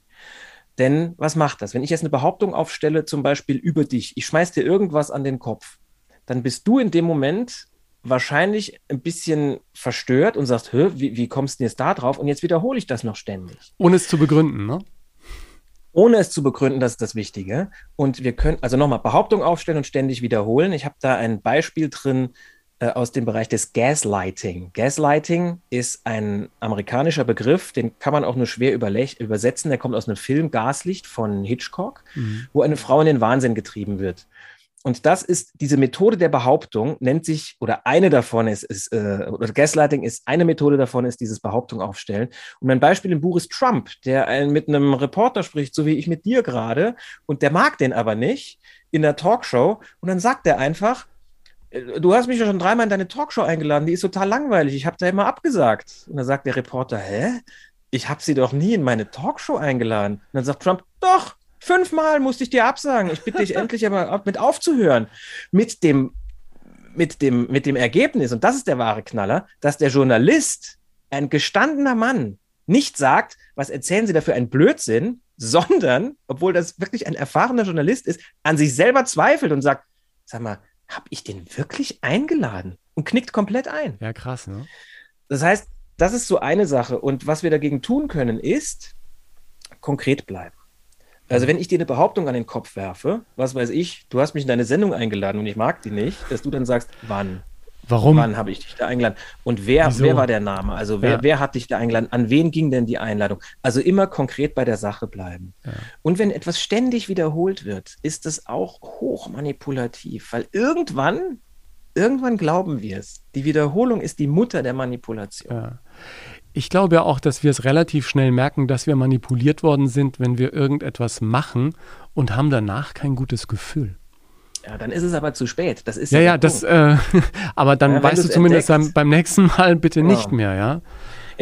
Denn was macht das? Wenn ich jetzt eine Behauptung aufstelle, zum Beispiel über dich, ich schmeiß dir irgendwas an den Kopf, dann bist du in dem Moment wahrscheinlich ein bisschen verstört und sagst, Hö, wie, wie kommst du denn jetzt da drauf? Und jetzt wiederhole ich das noch ständig. Ohne es zu begründen, ne? Ohne es zu begründen, das ist das Wichtige. Und wir können, also nochmal, Behauptung aufstellen und ständig wiederholen. Ich habe da ein Beispiel drin aus dem Bereich des Gaslighting. Gaslighting ist ein amerikanischer Begriff, den kann man auch nur schwer übersetzen. Der kommt aus einem Film Gaslicht von Hitchcock, wo eine Frau in den Wahnsinn getrieben wird. Und das ist diese Methode der Behauptung, nennt sich, oder eine davon ist, ist äh, oder Gaslighting ist, eine Methode davon ist dieses Behauptung aufstellen. Und mein Beispiel im Buch ist Trump, der ein, mit einem Reporter spricht, so wie ich mit dir gerade, und der mag den aber nicht in der Talkshow. Und dann sagt er einfach, äh, du hast mich ja schon dreimal in deine Talkshow eingeladen, die ist total langweilig, ich habe da immer abgesagt. Und dann sagt der Reporter, hä? Ich habe sie doch nie in meine Talkshow eingeladen. Und dann sagt Trump, doch, fünfmal musste ich dir absagen. Ich bitte dich endlich aber mit aufzuhören. Mit dem, mit, dem, mit dem Ergebnis, und das ist der wahre Knaller, dass der Journalist, ein gestandener Mann, nicht sagt, was erzählen Sie da für einen Blödsinn, sondern, obwohl das wirklich ein erfahrener Journalist ist, an sich selber zweifelt und sagt, sag mal, habe ich den wirklich eingeladen? Und knickt komplett ein. Ja, krass, ne? Das heißt, das ist so eine Sache. Und was wir dagegen tun können, ist konkret bleiben. Also wenn ich dir eine Behauptung an den Kopf werfe, was weiß ich, du hast mich in deine Sendung eingeladen und ich mag die nicht, dass du dann sagst, wann? Warum? Wann habe ich dich da eingeladen? Und wer, Wieso? wer war der Name? Also wer, Ja. wer hat dich da eingeladen? An wen ging denn die Einladung? Also immer konkret bei der Sache bleiben. Und wenn etwas ständig wiederholt wird, ist es auch hoch manipulativ, weil irgendwann, irgendwann glauben wir es. Die Wiederholung ist die Mutter der Manipulation. Ja. Ich glaube ja auch, dass wir es relativ schnell merken, dass wir manipuliert worden sind, wenn wir irgendetwas machen und haben danach kein gutes Gefühl. Ja, dann ist es aber zu spät. Das ist Ja, der ja, das, äh, aber dann Ja, weißt du zumindest beim, entdeckst. beim nächsten Mal bitte Genau. nicht mehr, ja? Ja,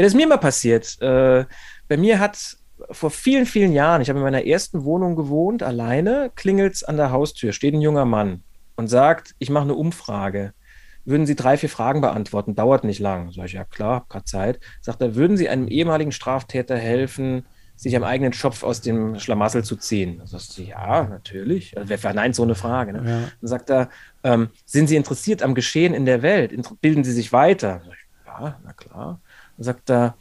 das ist mir mal passiert. Äh, bei mir hat vor vielen, vielen Jahren, ich habe in meiner ersten Wohnung gewohnt, alleine, klingelt's an der Haustür, steht ein junger Mann und sagt, ich mache eine Umfrage. Würden Sie drei, vier Fragen beantworten? Dauert nicht lang. Sag ich, ja klar, hab grad Zeit. Sagt er, würden Sie einem ehemaligen Straftäter helfen, sich am eigenen Schopf aus dem Schlamassel zu ziehen? Da sagst du, ja, natürlich. Also, wer verneint so eine Frage? Ne? Ja. Dann sagt er, ähm, sind Sie interessiert am Geschehen in der Welt? Inter- Bilden Sie sich weiter? Ich, ja, na klar. Dann sagt er,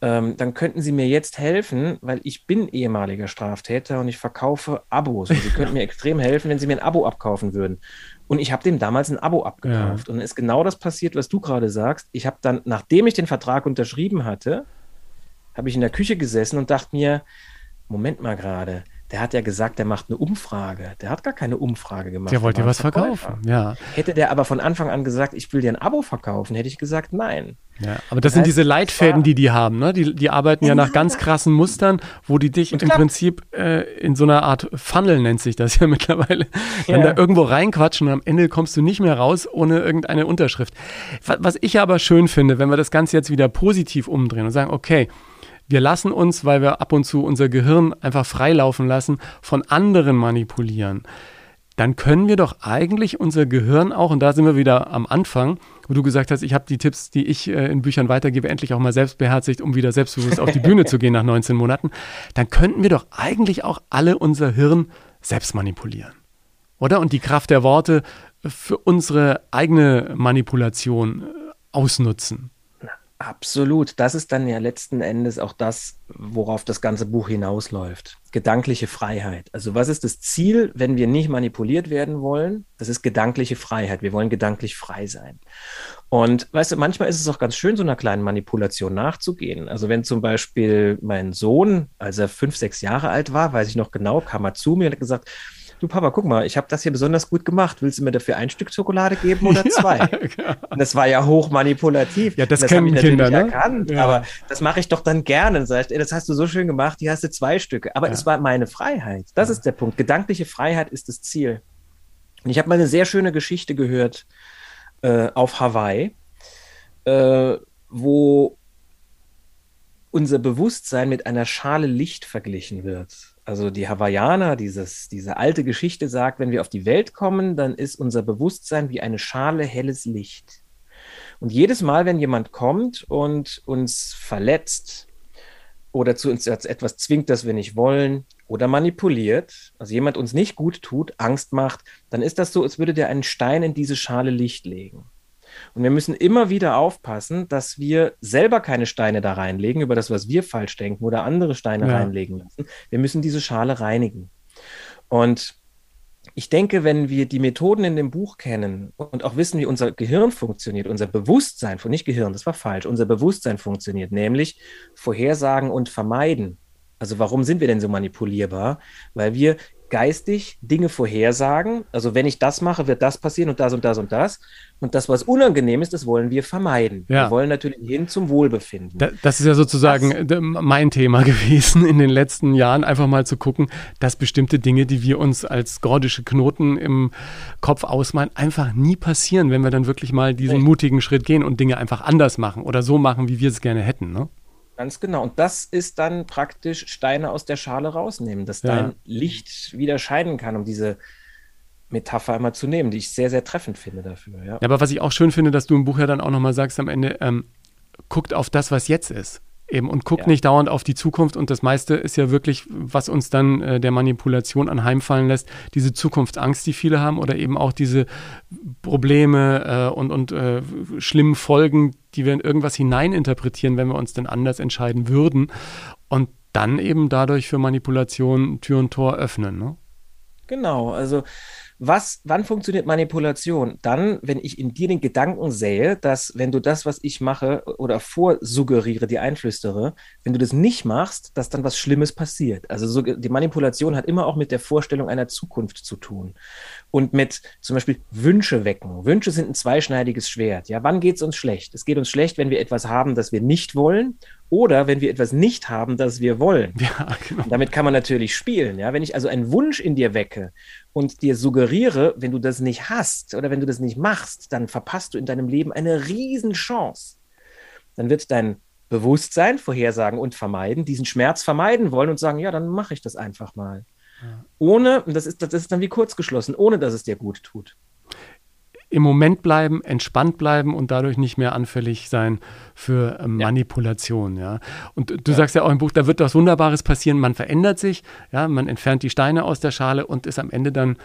ähm, dann könnten Sie mir jetzt helfen, weil ich bin ehemaliger Straftäter und ich verkaufe Abos. Und Sie könnten mir extrem helfen, wenn Sie mir ein Abo abkaufen würden. Und ich habe dem damals ein Abo abgekauft. Und dann ist genau das passiert, was du gerade sagst. Ich habe dann, nachdem ich den Vertrag unterschrieben hatte, habe ich in der Küche gesessen und dachte mir, Moment mal gerade, der hat ja gesagt, der macht eine Umfrage. Der hat gar keine Umfrage gemacht. Der wollte dir was verkaufen, ja. Hätte der aber von Anfang an gesagt, ich will dir ein Abo verkaufen, hätte ich gesagt, nein. ja. Aber das, Das sind heißt, diese es Leitfäden, die die haben, ne? Die, die arbeiten ja nach ganz krassen Mustern, wo die dich im klappt. Prinzip äh, in so einer Art Funnel nennt sich das ja mittlerweile, dann Ja. da irgendwo reinquatschen und am Ende kommst du nicht mehr raus ohne irgendeine Unterschrift. Wa- Was ich aber schön finde, wenn wir das Ganze jetzt wieder positiv umdrehen und sagen, okay, wir lassen uns, weil wir ab und zu unser Gehirn einfach freilaufen lassen, von anderen manipulieren. Dann können wir doch eigentlich unser Gehirn auch, und da sind wir wieder am Anfang, wo du gesagt hast, ich habe die Tipps, die ich äh, in Büchern weitergebe, endlich auch mal selbst beherzigt, um wieder selbstbewusst auf die Bühne zu gehen nach 19 Monaten. Dann könnten wir doch eigentlich auch alle unser Hirn selbst manipulieren. Oder? Und die Kraft der Worte für unsere eigene Manipulation äh, ausnutzen. Absolut. Das ist dann ja letzten Endes auch das, worauf das ganze Buch hinausläuft. Gedankliche Freiheit. Also was ist das Ziel, wenn wir nicht manipuliert werden wollen? Das ist gedankliche Freiheit. Wir wollen gedanklich frei sein. Und weißt du, manchmal ist es auch ganz schön, so einer kleinen Manipulation nachzugehen. Also wenn zum Beispiel mein Sohn, als er fünf, sechs Jahre alt war, weiß ich noch genau, kam er zu mir und hat gesagt, du Papa, guck mal, ich habe das hier besonders gut gemacht. Willst du mir dafür ein Stück Schokolade geben oder zwei? Ja. Und das war ja hochmanipulativ. Ja, das, das kennen Kinder, ne? erkannt. Ja. Aber das mache ich doch dann gerne. Und sagst, ey, das hast du so schön gemacht, hier hast du zwei Stücke. Aber ja. es war meine Freiheit. Das ist der Punkt. Gedankliche Freiheit ist das Ziel. Und ich habe mal eine sehr schöne Geschichte gehört äh, auf Hawaii, äh, wo unser Bewusstsein mit einer Schale Licht verglichen wird. Also die Hawaiianer, dieses, diese alte Geschichte sagt, wenn wir auf die Welt kommen, dann ist unser Bewusstsein wie eine Schale helles Licht. Und jedes Mal, wenn jemand kommt und uns verletzt oder zu uns etwas zwingt, das wir nicht wollen oder manipuliert, also jemand uns nicht gut tut, Angst macht, dann ist das so, als würde der einen Stein in diese Schale Licht legen. Und wir müssen immer wieder aufpassen, dass wir selber keine Steine da reinlegen über das, was wir falsch denken oder andere Steine ja. reinlegen lassen. Wir müssen diese Schale reinigen. Und ich denke, wenn wir die Methoden in dem Buch kennen und auch wissen, wie unser Gehirn funktioniert, unser Bewusstsein, von nicht Gehirn, das war falsch, unser Bewusstsein funktioniert, nämlich Vorhersagen und Vermeiden. Also warum sind wir denn so manipulierbar? Weil wir geistig Dinge vorhersagen. Also wenn ich das mache, wird das passieren und das und das und das. Und das, was unangenehm ist, das wollen wir vermeiden. Ja. Wir wollen natürlich hin zum Wohlbefinden. das ist ja sozusagen das, mein Thema gewesen in den letzten Jahren, einfach mal zu gucken, dass bestimmte Dinge, die wir uns als gordische Knoten im Kopf ausmalen, einfach nie passieren, wenn wir dann wirklich mal diesen Richtig. mutigen Schritt gehen und Dinge einfach anders machen oder so machen, wie wir es gerne hätten. Ne? Ganz genau. Und das ist dann praktisch Steine aus der Schale rausnehmen, dass ja. dein Licht wieder scheinen kann, um diese Metapher einmal zu nehmen, die ich sehr, sehr treffend finde dafür. Ja. ja aber was ich auch schön finde, dass du im Buch ja dann auch nochmal sagst am Ende, ähm, guckt auf das, was jetzt ist eben und guckt ja. nicht dauernd auf die Zukunft. Und das meiste ist ja wirklich, was uns dann äh, der Manipulation anheimfallen lässt, diese Zukunftsangst, die viele haben, oder eben auch diese Probleme äh, und, und äh, schlimmen Folgen, die wir in irgendwas hineininterpretieren, wenn wir uns denn anders entscheiden würden. Und dann eben dadurch für Manipulation Tür und Tor öffnen. Ne? Genau, also was, wann funktioniert Manipulation? Dann, wenn ich in dir den Gedanken sähe, dass wenn du das, was ich mache oder vorsuggeriere, die einflüstere, wenn du das nicht machst, dass dann was Schlimmes passiert. Also so, die Manipulation hat immer auch mit der Vorstellung einer Zukunft zu tun und mit zum Beispiel Wünsche wecken. Wünsche sind ein zweischneidiges Schwert. Ja, wann geht es uns schlecht? Es geht uns schlecht, wenn wir etwas haben, das wir nicht wollen oder wenn wir etwas nicht haben, das wir wollen. Ja, genau. Damit kann man natürlich spielen. Ja? Wenn ich also einen Wunsch in dir wecke und dir suggeriere, wenn du das nicht hast oder wenn du das nicht machst, dann verpasst du in deinem Leben eine Riesenchance. Dann wird dein Bewusstsein, Vorhersagen und Vermeiden, diesen Schmerz vermeiden wollen und sagen, ja, dann mache ich das einfach mal. Ja. Ohne, das ist, das ist dann wie kurzgeschlossen, ohne dass es dir gut tut im Moment bleiben, entspannt bleiben und dadurch nicht mehr anfällig sein für äh, Manipulation. Ja. Und du ja. sagst ja auch im Buch, da wird was Wunderbares passieren, man verändert sich, ja, man entfernt die Steine aus der Schale und ist am Ende dann,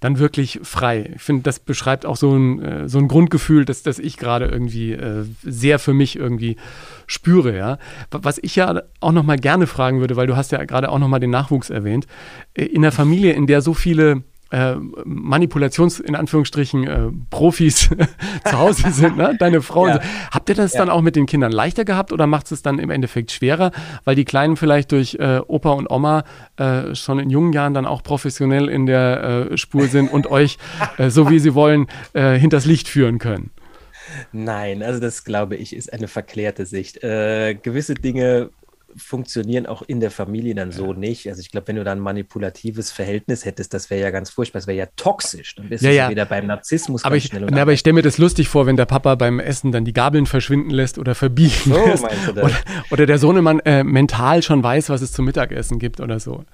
dann wirklich frei. Ich finde, das beschreibt auch so ein, äh, so ein Grundgefühl, das, das ich gerade irgendwie äh, sehr für mich irgendwie spüre. Ja. Was ich ja auch noch mal gerne fragen würde, weil du hast ja gerade auch noch mal den Nachwuchs erwähnt, äh, in der Familie, in der so viele äh, Manipulations, in Anführungsstrichen, äh, Profis zu Hause sind, ne? deine Frau. Ja. So. Habt ihr das ja. dann auch mit den Kindern leichter gehabt oder macht es dann im Endeffekt schwerer, weil die Kleinen vielleicht durch äh, Opa und Oma äh, schon in jungen Jahren dann auch professionell in der äh, Spur sind und euch, äh, so wie sie wollen, hinters Licht führen können? Nein, also das glaube ich ist eine verklärte Sicht. gewisse Dinge funktionieren auch in der Familie dann so nicht. Also ich glaube, wenn du dann ein manipulatives Verhältnis hättest, das wäre ja ganz furchtbar, das wäre ja toxisch. Dann bist ja, du ja. wieder beim Narzissmus aber ich, na, aber ich stelle mir das lustig vor, wenn der Papa beim Essen dann die Gabeln verschwinden lässt oder verbiegen so, lässt. Oder, oder, der Sohnemann äh, mental schon weiß, was es zum Mittagessen gibt oder so.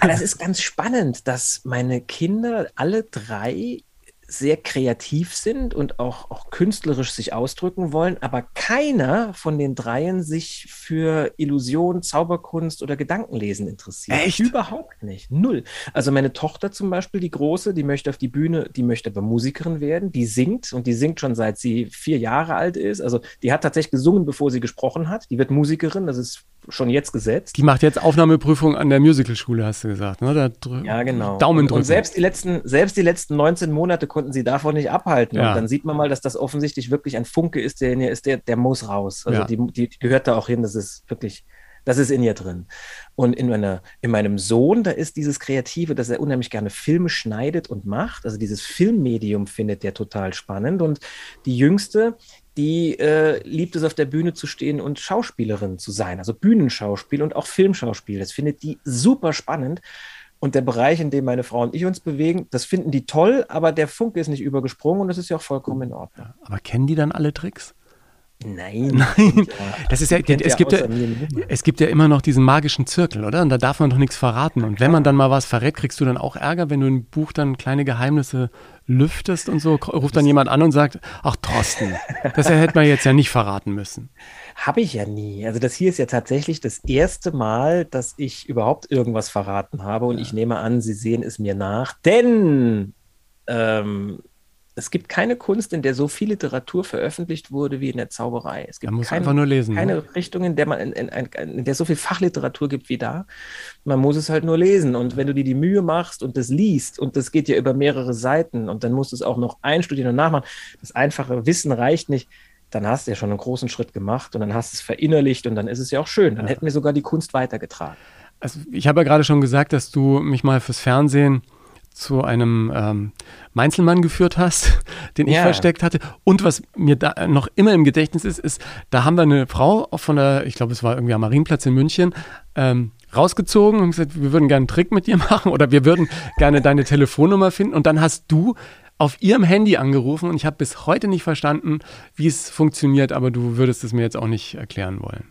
Aber das ist ganz spannend, dass meine Kinder alle drei sehr kreativ sind und auch, auch künstlerisch sich ausdrücken wollen, aber keiner von den dreien sich für Illusion, Zauberkunst oder Gedankenlesen interessiert. Echt? Überhaupt nicht. Null. Also meine Tochter zum Beispiel, die große, die möchte auf die Bühne, die möchte aber Musikerin werden, die singt und die singt schon seit sie vier Jahre alt ist. Also die hat tatsächlich gesungen, bevor sie gesprochen hat. Die wird Musikerin, das ist schon jetzt gesetzt. Die macht jetzt Aufnahmeprüfung an der Musicalschule, hast du gesagt. Ne? Ja, genau. Daumen drücken. und selbst die letzten, selbst die letzten 19 Monate konnten sie davon nicht abhalten. Ja. Und dann sieht man mal, dass das offensichtlich wirklich ein Funke ist, der in ihr ist, der, der muss raus. Also Ja. die, die, die gehört da auch hin. Das ist wirklich, das ist in ihr drin. Und in, meiner, in meinem Sohn, da ist dieses Kreative, dass er unheimlich gerne Filme schneidet und macht. Also dieses Filmmedium findet er total spannend. Und die Jüngste, die äh, liebt es, auf der Bühne zu stehen und Schauspielerin zu sein. Also Bühnenschauspiel und auch Filmschauspiel. Das findet die super spannend. Und der Bereich, in dem meine Frau und ich uns bewegen, das finden die toll, aber der Funke ist nicht übergesprungen und das ist ja auch vollkommen in Ordnung. Aber kennen die dann alle Tricks? Nein. Nein. Das ist ja, Kennt es ja gibt ja, es gibt ja immer noch diesen magischen Zirkel, oder? Und da darf man doch nichts verraten. Und wenn man dann mal was verrät, kriegst du dann auch Ärger, wenn du im Buch dann kleine Geheimnisse lüftest und so, ruft dann jemand an und sagt, ach Thorsten, das hätte man jetzt ja nicht verraten müssen. Habe ich ja nie. Also das hier ist ja tatsächlich das erste Mal, dass ich überhaupt irgendwas verraten habe und ich nehme an, Sie sehen es mir nach, denn ähm, es gibt keine Kunst, in der so viel Literatur veröffentlicht wurde wie in der Zauberei. Es gibt Man muss keine, einfach nur lesen. keine Ne? Richtung, in der man in, in, in, der so viel Fachliteratur gibt wie da. Man muss es halt nur lesen. Und wenn du dir die Mühe machst und das liest, und das geht ja über mehrere Seiten, und dann musst du es auch noch einstudieren und nachmachen, das einfache Wissen reicht nicht, dann hast du ja schon einen großen Schritt gemacht und dann hast du es verinnerlicht und dann ist es ja auch schön. Dann hätten wir sogar die Kunst weitergetragen. Also ich habe ja gerade schon gesagt, dass du mich mal fürs Fernsehen zu einem ähm, Mainzelmann geführt hast, den ich Ja. versteckt hatte. Und was mir da noch immer im Gedächtnis ist, ist, da haben wir eine Frau auch von der, ich glaube, es war irgendwie am Marienplatz in München, ähm, rausgezogen und gesagt, wir würden gerne einen Trick mit dir machen oder wir würden gerne deine Telefonnummer finden. Und dann hast du auf ihrem Handy angerufen und ich habe bis heute nicht verstanden, wie es funktioniert, aber du würdest es mir jetzt auch nicht erklären wollen.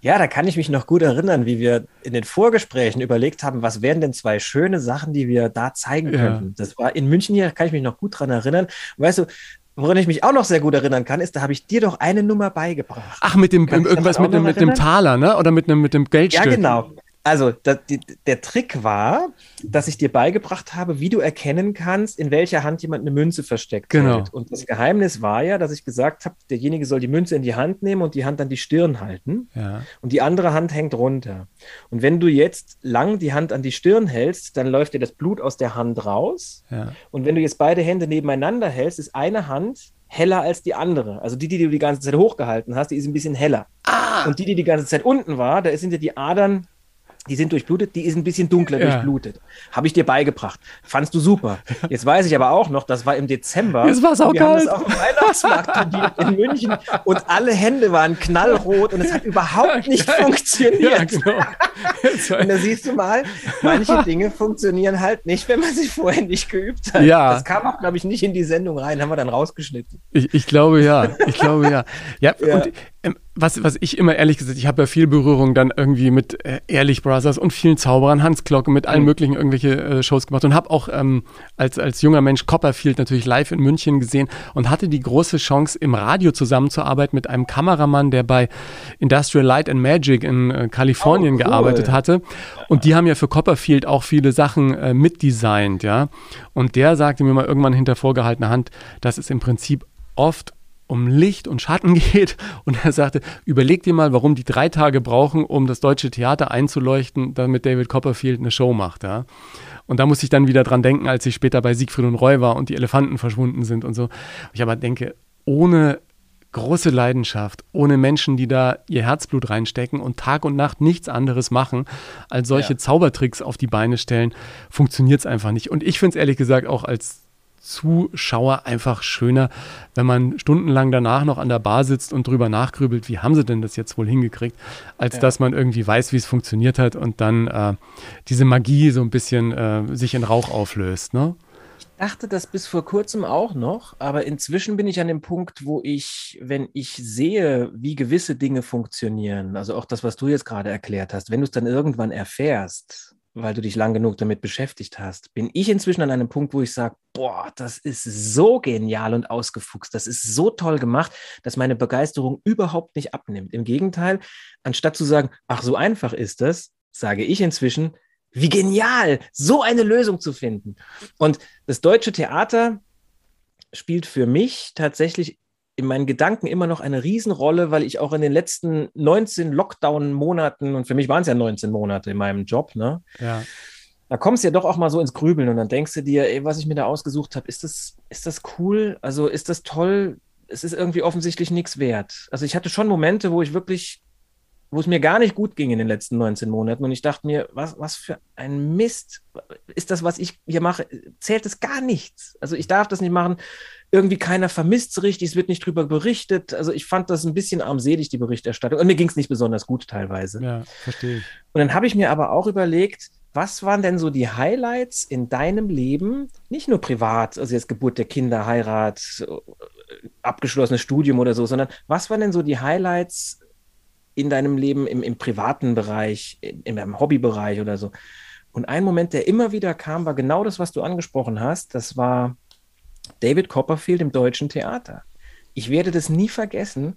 Ja, da kann ich mich noch gut erinnern, wie wir in den Vorgesprächen überlegt haben, was wären denn zwei schöne Sachen, die wir da zeigen Ja. könnten. Das war in München hier, kann ich mich noch gut dran erinnern. Und weißt du, woran ich mich auch noch sehr gut erinnern kann, ist, da habe ich dir doch eine Nummer beigebracht. Ach, mit dem irgendwas mit dem, noch mit dem? Taler, ne? Oder mit einem mit dem Ja, Geldstück. genau. Also da, die, der Trick war, dass ich dir beigebracht habe, wie du erkennen kannst, in welcher Hand jemand eine Münze versteckt Genau. hält. Und das Geheimnis war ja, dass ich gesagt habe, derjenige soll die Münze in die Hand nehmen und die Hand an die Stirn halten. Ja. Und die andere Hand hängt runter. Und wenn du jetzt lang die Hand an die Stirn hältst, dann läuft dir das Blut aus der Hand raus. Ja. Und wenn du jetzt beide Hände nebeneinander hältst, ist eine Hand heller als die andere. Also die, die du die ganze Zeit hochgehalten hast, die ist ein bisschen heller. Und die, die die ganze Zeit unten war, da sind ja die Adern, die sind durchblutet, die ist ein bisschen dunkler Ja. durchblutet. Habe ich dir beigebracht. Fandst du super. Jetzt weiß ich aber auch noch, das war im Dezember. Es war Wir haben saukalt. das auf dem Weihnachtsmarkt in München und alle Hände waren knallrot und es hat überhaupt nicht funktioniert. Ja, genau. Und da siehst du mal, manche Dinge funktionieren halt nicht, wenn man sich vorher nicht geübt hat. Ja. Das kam auch, glaube ich, nicht in die Sendung rein, haben wir dann rausgeschnitten. Ich, ich glaube ja. Ich glaube ja. Ja, Ja. und was, was ich immer ehrlich gesagt, ich habe ja viel Berührung dann irgendwie mit äh, Ehrlich Brothers und vielen Zauberern, Hans Glocke, mit allen Mhm. möglichen irgendwelche äh, Shows gemacht und habe auch ähm, als, als junger Mensch Copperfield natürlich live in München gesehen und hatte die große Chance, im Radio zusammenzuarbeiten mit einem Kameramann, der bei Industrial Light and Magic in äh, Kalifornien Oh, cool. gearbeitet hatte. Und die haben ja für Copperfield auch viele Sachen äh, mitdesignt, ja. Und der sagte mir mal irgendwann hinter vorgehaltener Hand, dass es im Prinzip oft um Licht und Schatten geht. Und er sagte, überleg dir mal, warum die drei Tage brauchen, um das deutsche Theater einzuleuchten, damit David Copperfield eine Show macht. Ja? Und da muss ich dann wieder dran denken, als ich später bei Siegfried und Roy war und die Elefanten verschwunden sind und so. Ich aber denke, ohne große Leidenschaft, ohne Menschen, die da ihr Herzblut reinstecken und Tag und Nacht nichts anderes machen, als solche Ja. Zaubertricks auf die Beine stellen, funktioniert es einfach nicht. Und ich finde es ehrlich gesagt auch als Zuschauer einfach schöner, wenn man stundenlang danach noch an der Bar sitzt und drüber nachgrübelt, wie haben sie denn das jetzt wohl hingekriegt, als Ja. dass man irgendwie weiß, wie es funktioniert hat und dann äh, diese Magie so ein bisschen äh, sich in Rauch auflöst. Ne? dachte das bis vor kurzem auch noch, aber inzwischen bin ich an dem Punkt, wo ich, wenn ich sehe, wie gewisse Dinge funktionieren, also auch das, was du jetzt gerade erklärt hast, wenn du es dann irgendwann erfährst, weil du dich lang genug damit beschäftigt hast, bin ich inzwischen an einem Punkt, wo ich sage, boah, das ist so genial und ausgefuchst, das ist so toll gemacht, dass meine Begeisterung überhaupt nicht abnimmt. Im Gegenteil, anstatt zu sagen, ach, so einfach ist das, sage ich inzwischen, wie genial, so eine Lösung zu finden. Und das deutsche Theater spielt für mich tatsächlich in meinen Gedanken immer noch eine Riesenrolle, weil ich auch in den letzten 19 Lockdown-Monaten, und für mich waren es ja 19 Monate in meinem Job, ne? Ja. Da kommst du ja doch auch mal so ins Grübeln und dann denkst du dir, ey, was ich mir da ausgesucht habe, ist das, ist das cool? Also ist das toll? Es ist irgendwie offensichtlich nichts wert. Also ich hatte schon Momente, wo ich wirklich, wo es mir gar nicht gut ging in den letzten 19 Monaten und ich dachte mir, was, was für ein Mist ist das, was ich hier mache? Zählt es gar nichts. Also ich darf das nicht machen irgendwie keiner vermisst es richtig, es wird nicht drüber berichtet. Also ich fand das ein bisschen armselig, die Berichterstattung. Und mir ging es nicht besonders gut teilweise. Ja, verstehe ich. Und dann habe ich mir aber auch überlegt, was waren denn so die Highlights in deinem Leben? Nicht nur privat, also jetzt Geburt der Kinder, Heirat, abgeschlossenes Studium oder so, sondern was waren denn so die Highlights in deinem Leben im, im privaten Bereich, in, in deinem Hobbybereich oder so? Und ein Moment, der immer wieder kam, war genau das, was du angesprochen hast. Das war David Copperfield im deutschen Theater. Ich werde das nie vergessen.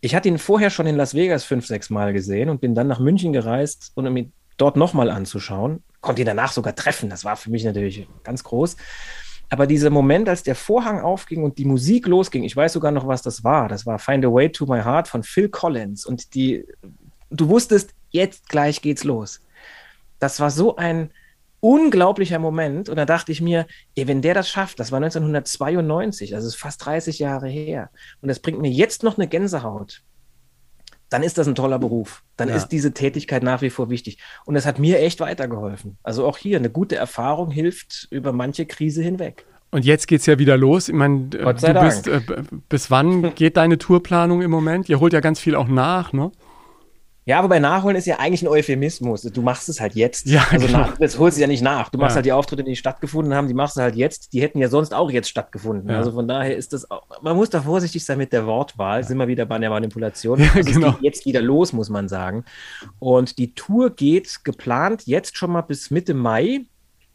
Ich hatte ihn vorher schon in Las Vegas fünf, sechs Mal gesehen und bin dann nach München gereist, um ihn dort nochmal anzuschauen. Konnte ihn danach sogar treffen. Das war für mich natürlich ganz groß. Aber dieser Moment, als der Vorhang aufging und die Musik losging, ich weiß sogar noch, was das war. Das war Find a Way to My Heart von Phil Collins. Und die, du wusstest, jetzt gleich geht's los. Das war so ein, unglaublicher Moment. Und da dachte ich mir, ey, wenn der das schafft, das war 1992, das ist fast 30 Jahre her, und das bringt mir jetzt noch eine Gänsehaut, dann ist das ein toller Beruf. Dann ja. ist diese Tätigkeit nach wie vor wichtig. Und es hat mir echt weitergeholfen. Also auch hier, eine gute Erfahrung hilft über manche Krise hinweg. Und jetzt geht es ja wieder los. Ich meine, du bist, äh, bis wann geht deine Tourplanung im Moment? Ihr holt ja ganz viel auch nach, ne? Ja, aber bei Nachholen ist ja eigentlich ein Euphemismus. Du machst es halt jetzt. Ja, also genau. nach, das holst du ja nicht nach. Du machst ja. halt die Auftritte, die stattgefunden haben, die machst du halt jetzt. Die hätten ja sonst auch jetzt stattgefunden. Ja. Also von daher ist das auch, man muss da vorsichtig sein mit der Wortwahl. Sind wir wieder bei der Manipulation. Ja, also genau. Es geht jetzt wieder los, muss man sagen. Und die Tour geht geplant jetzt schon mal bis Mitte Mai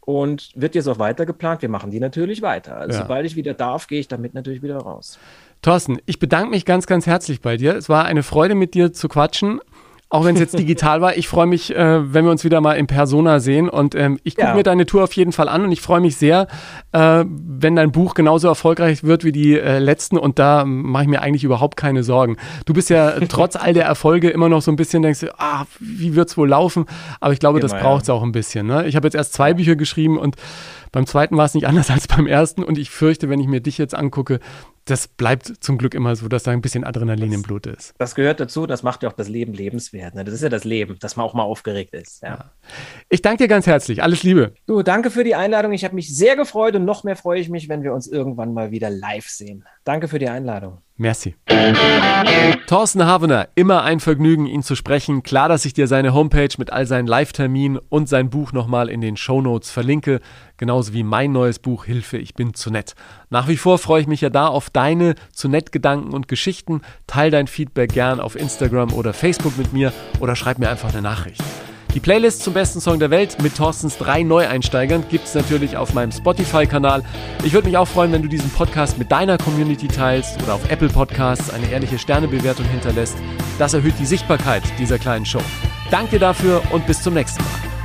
und wird jetzt auch weiter geplant. Wir machen die natürlich weiter. Also sobald ich wieder darf, gehe ich damit natürlich wieder raus. Thorsten, ich bedanke mich ganz, ganz herzlich bei dir. Es war eine Freude, mit dir zu quatschen. Auch wenn es jetzt digital war. Ich freue mich, äh, wenn wir uns wieder mal in Persona sehen. Und ähm, ich gucke ja. mir deine Tour auf jeden Fall an und ich freue mich sehr, äh, wenn dein Buch genauso erfolgreich wird wie die äh, letzten. Und da mache ich mir eigentlich überhaupt keine Sorgen. Du bist ja trotz all der Erfolge immer noch so ein bisschen, denkst du, ah, wie wird es wohl laufen? Aber ich glaube, genau, das braucht es ja. auch ein bisschen. Ne? Ich habe jetzt erst zwei Bücher geschrieben und beim zweiten war es nicht anders als beim ersten. Und ich fürchte, wenn ich mir dich jetzt angucke, das bleibt zum Glück immer so, dass da ein bisschen Adrenalin das, im Blut ist. Das gehört dazu, das macht ja auch das Leben lebenswert. Ne? Das ist ja das Leben, dass man auch mal aufgeregt ist. Ja. Ja. Ich danke dir ganz herzlich. Alles Liebe. Du, danke für die Einladung. Ich habe mich sehr gefreut und noch mehr freue ich mich, wenn wir uns irgendwann mal wieder live sehen. Danke für die Einladung. Merci. Thorsten Havener, immer ein Vergnügen, ihn zu sprechen. Klar, dass ich dir seine Homepage mit all seinen Live-Terminen und sein Buch nochmal in den Show Notes verlinke. Genauso wie mein neues Buch Hilfe, ich bin zu nett. Nach wie vor freue ich mich ja da auf deine zu nett Gedanken und Geschichten. Teil dein Feedback gern auf Instagram oder Facebook mit mir oder schreib mir einfach eine Nachricht. Die Playlist zum besten Song der Welt mit Thorstens drei Neueinsteigern gibt es natürlich auf meinem Spotify-Kanal. Ich würde mich auch freuen, wenn du diesen Podcast mit deiner Community teilst oder auf Apple Podcasts eine ehrliche Sternebewertung hinterlässt. Das erhöht die Sichtbarkeit dieser kleinen Show. Danke dafür und bis zum nächsten Mal.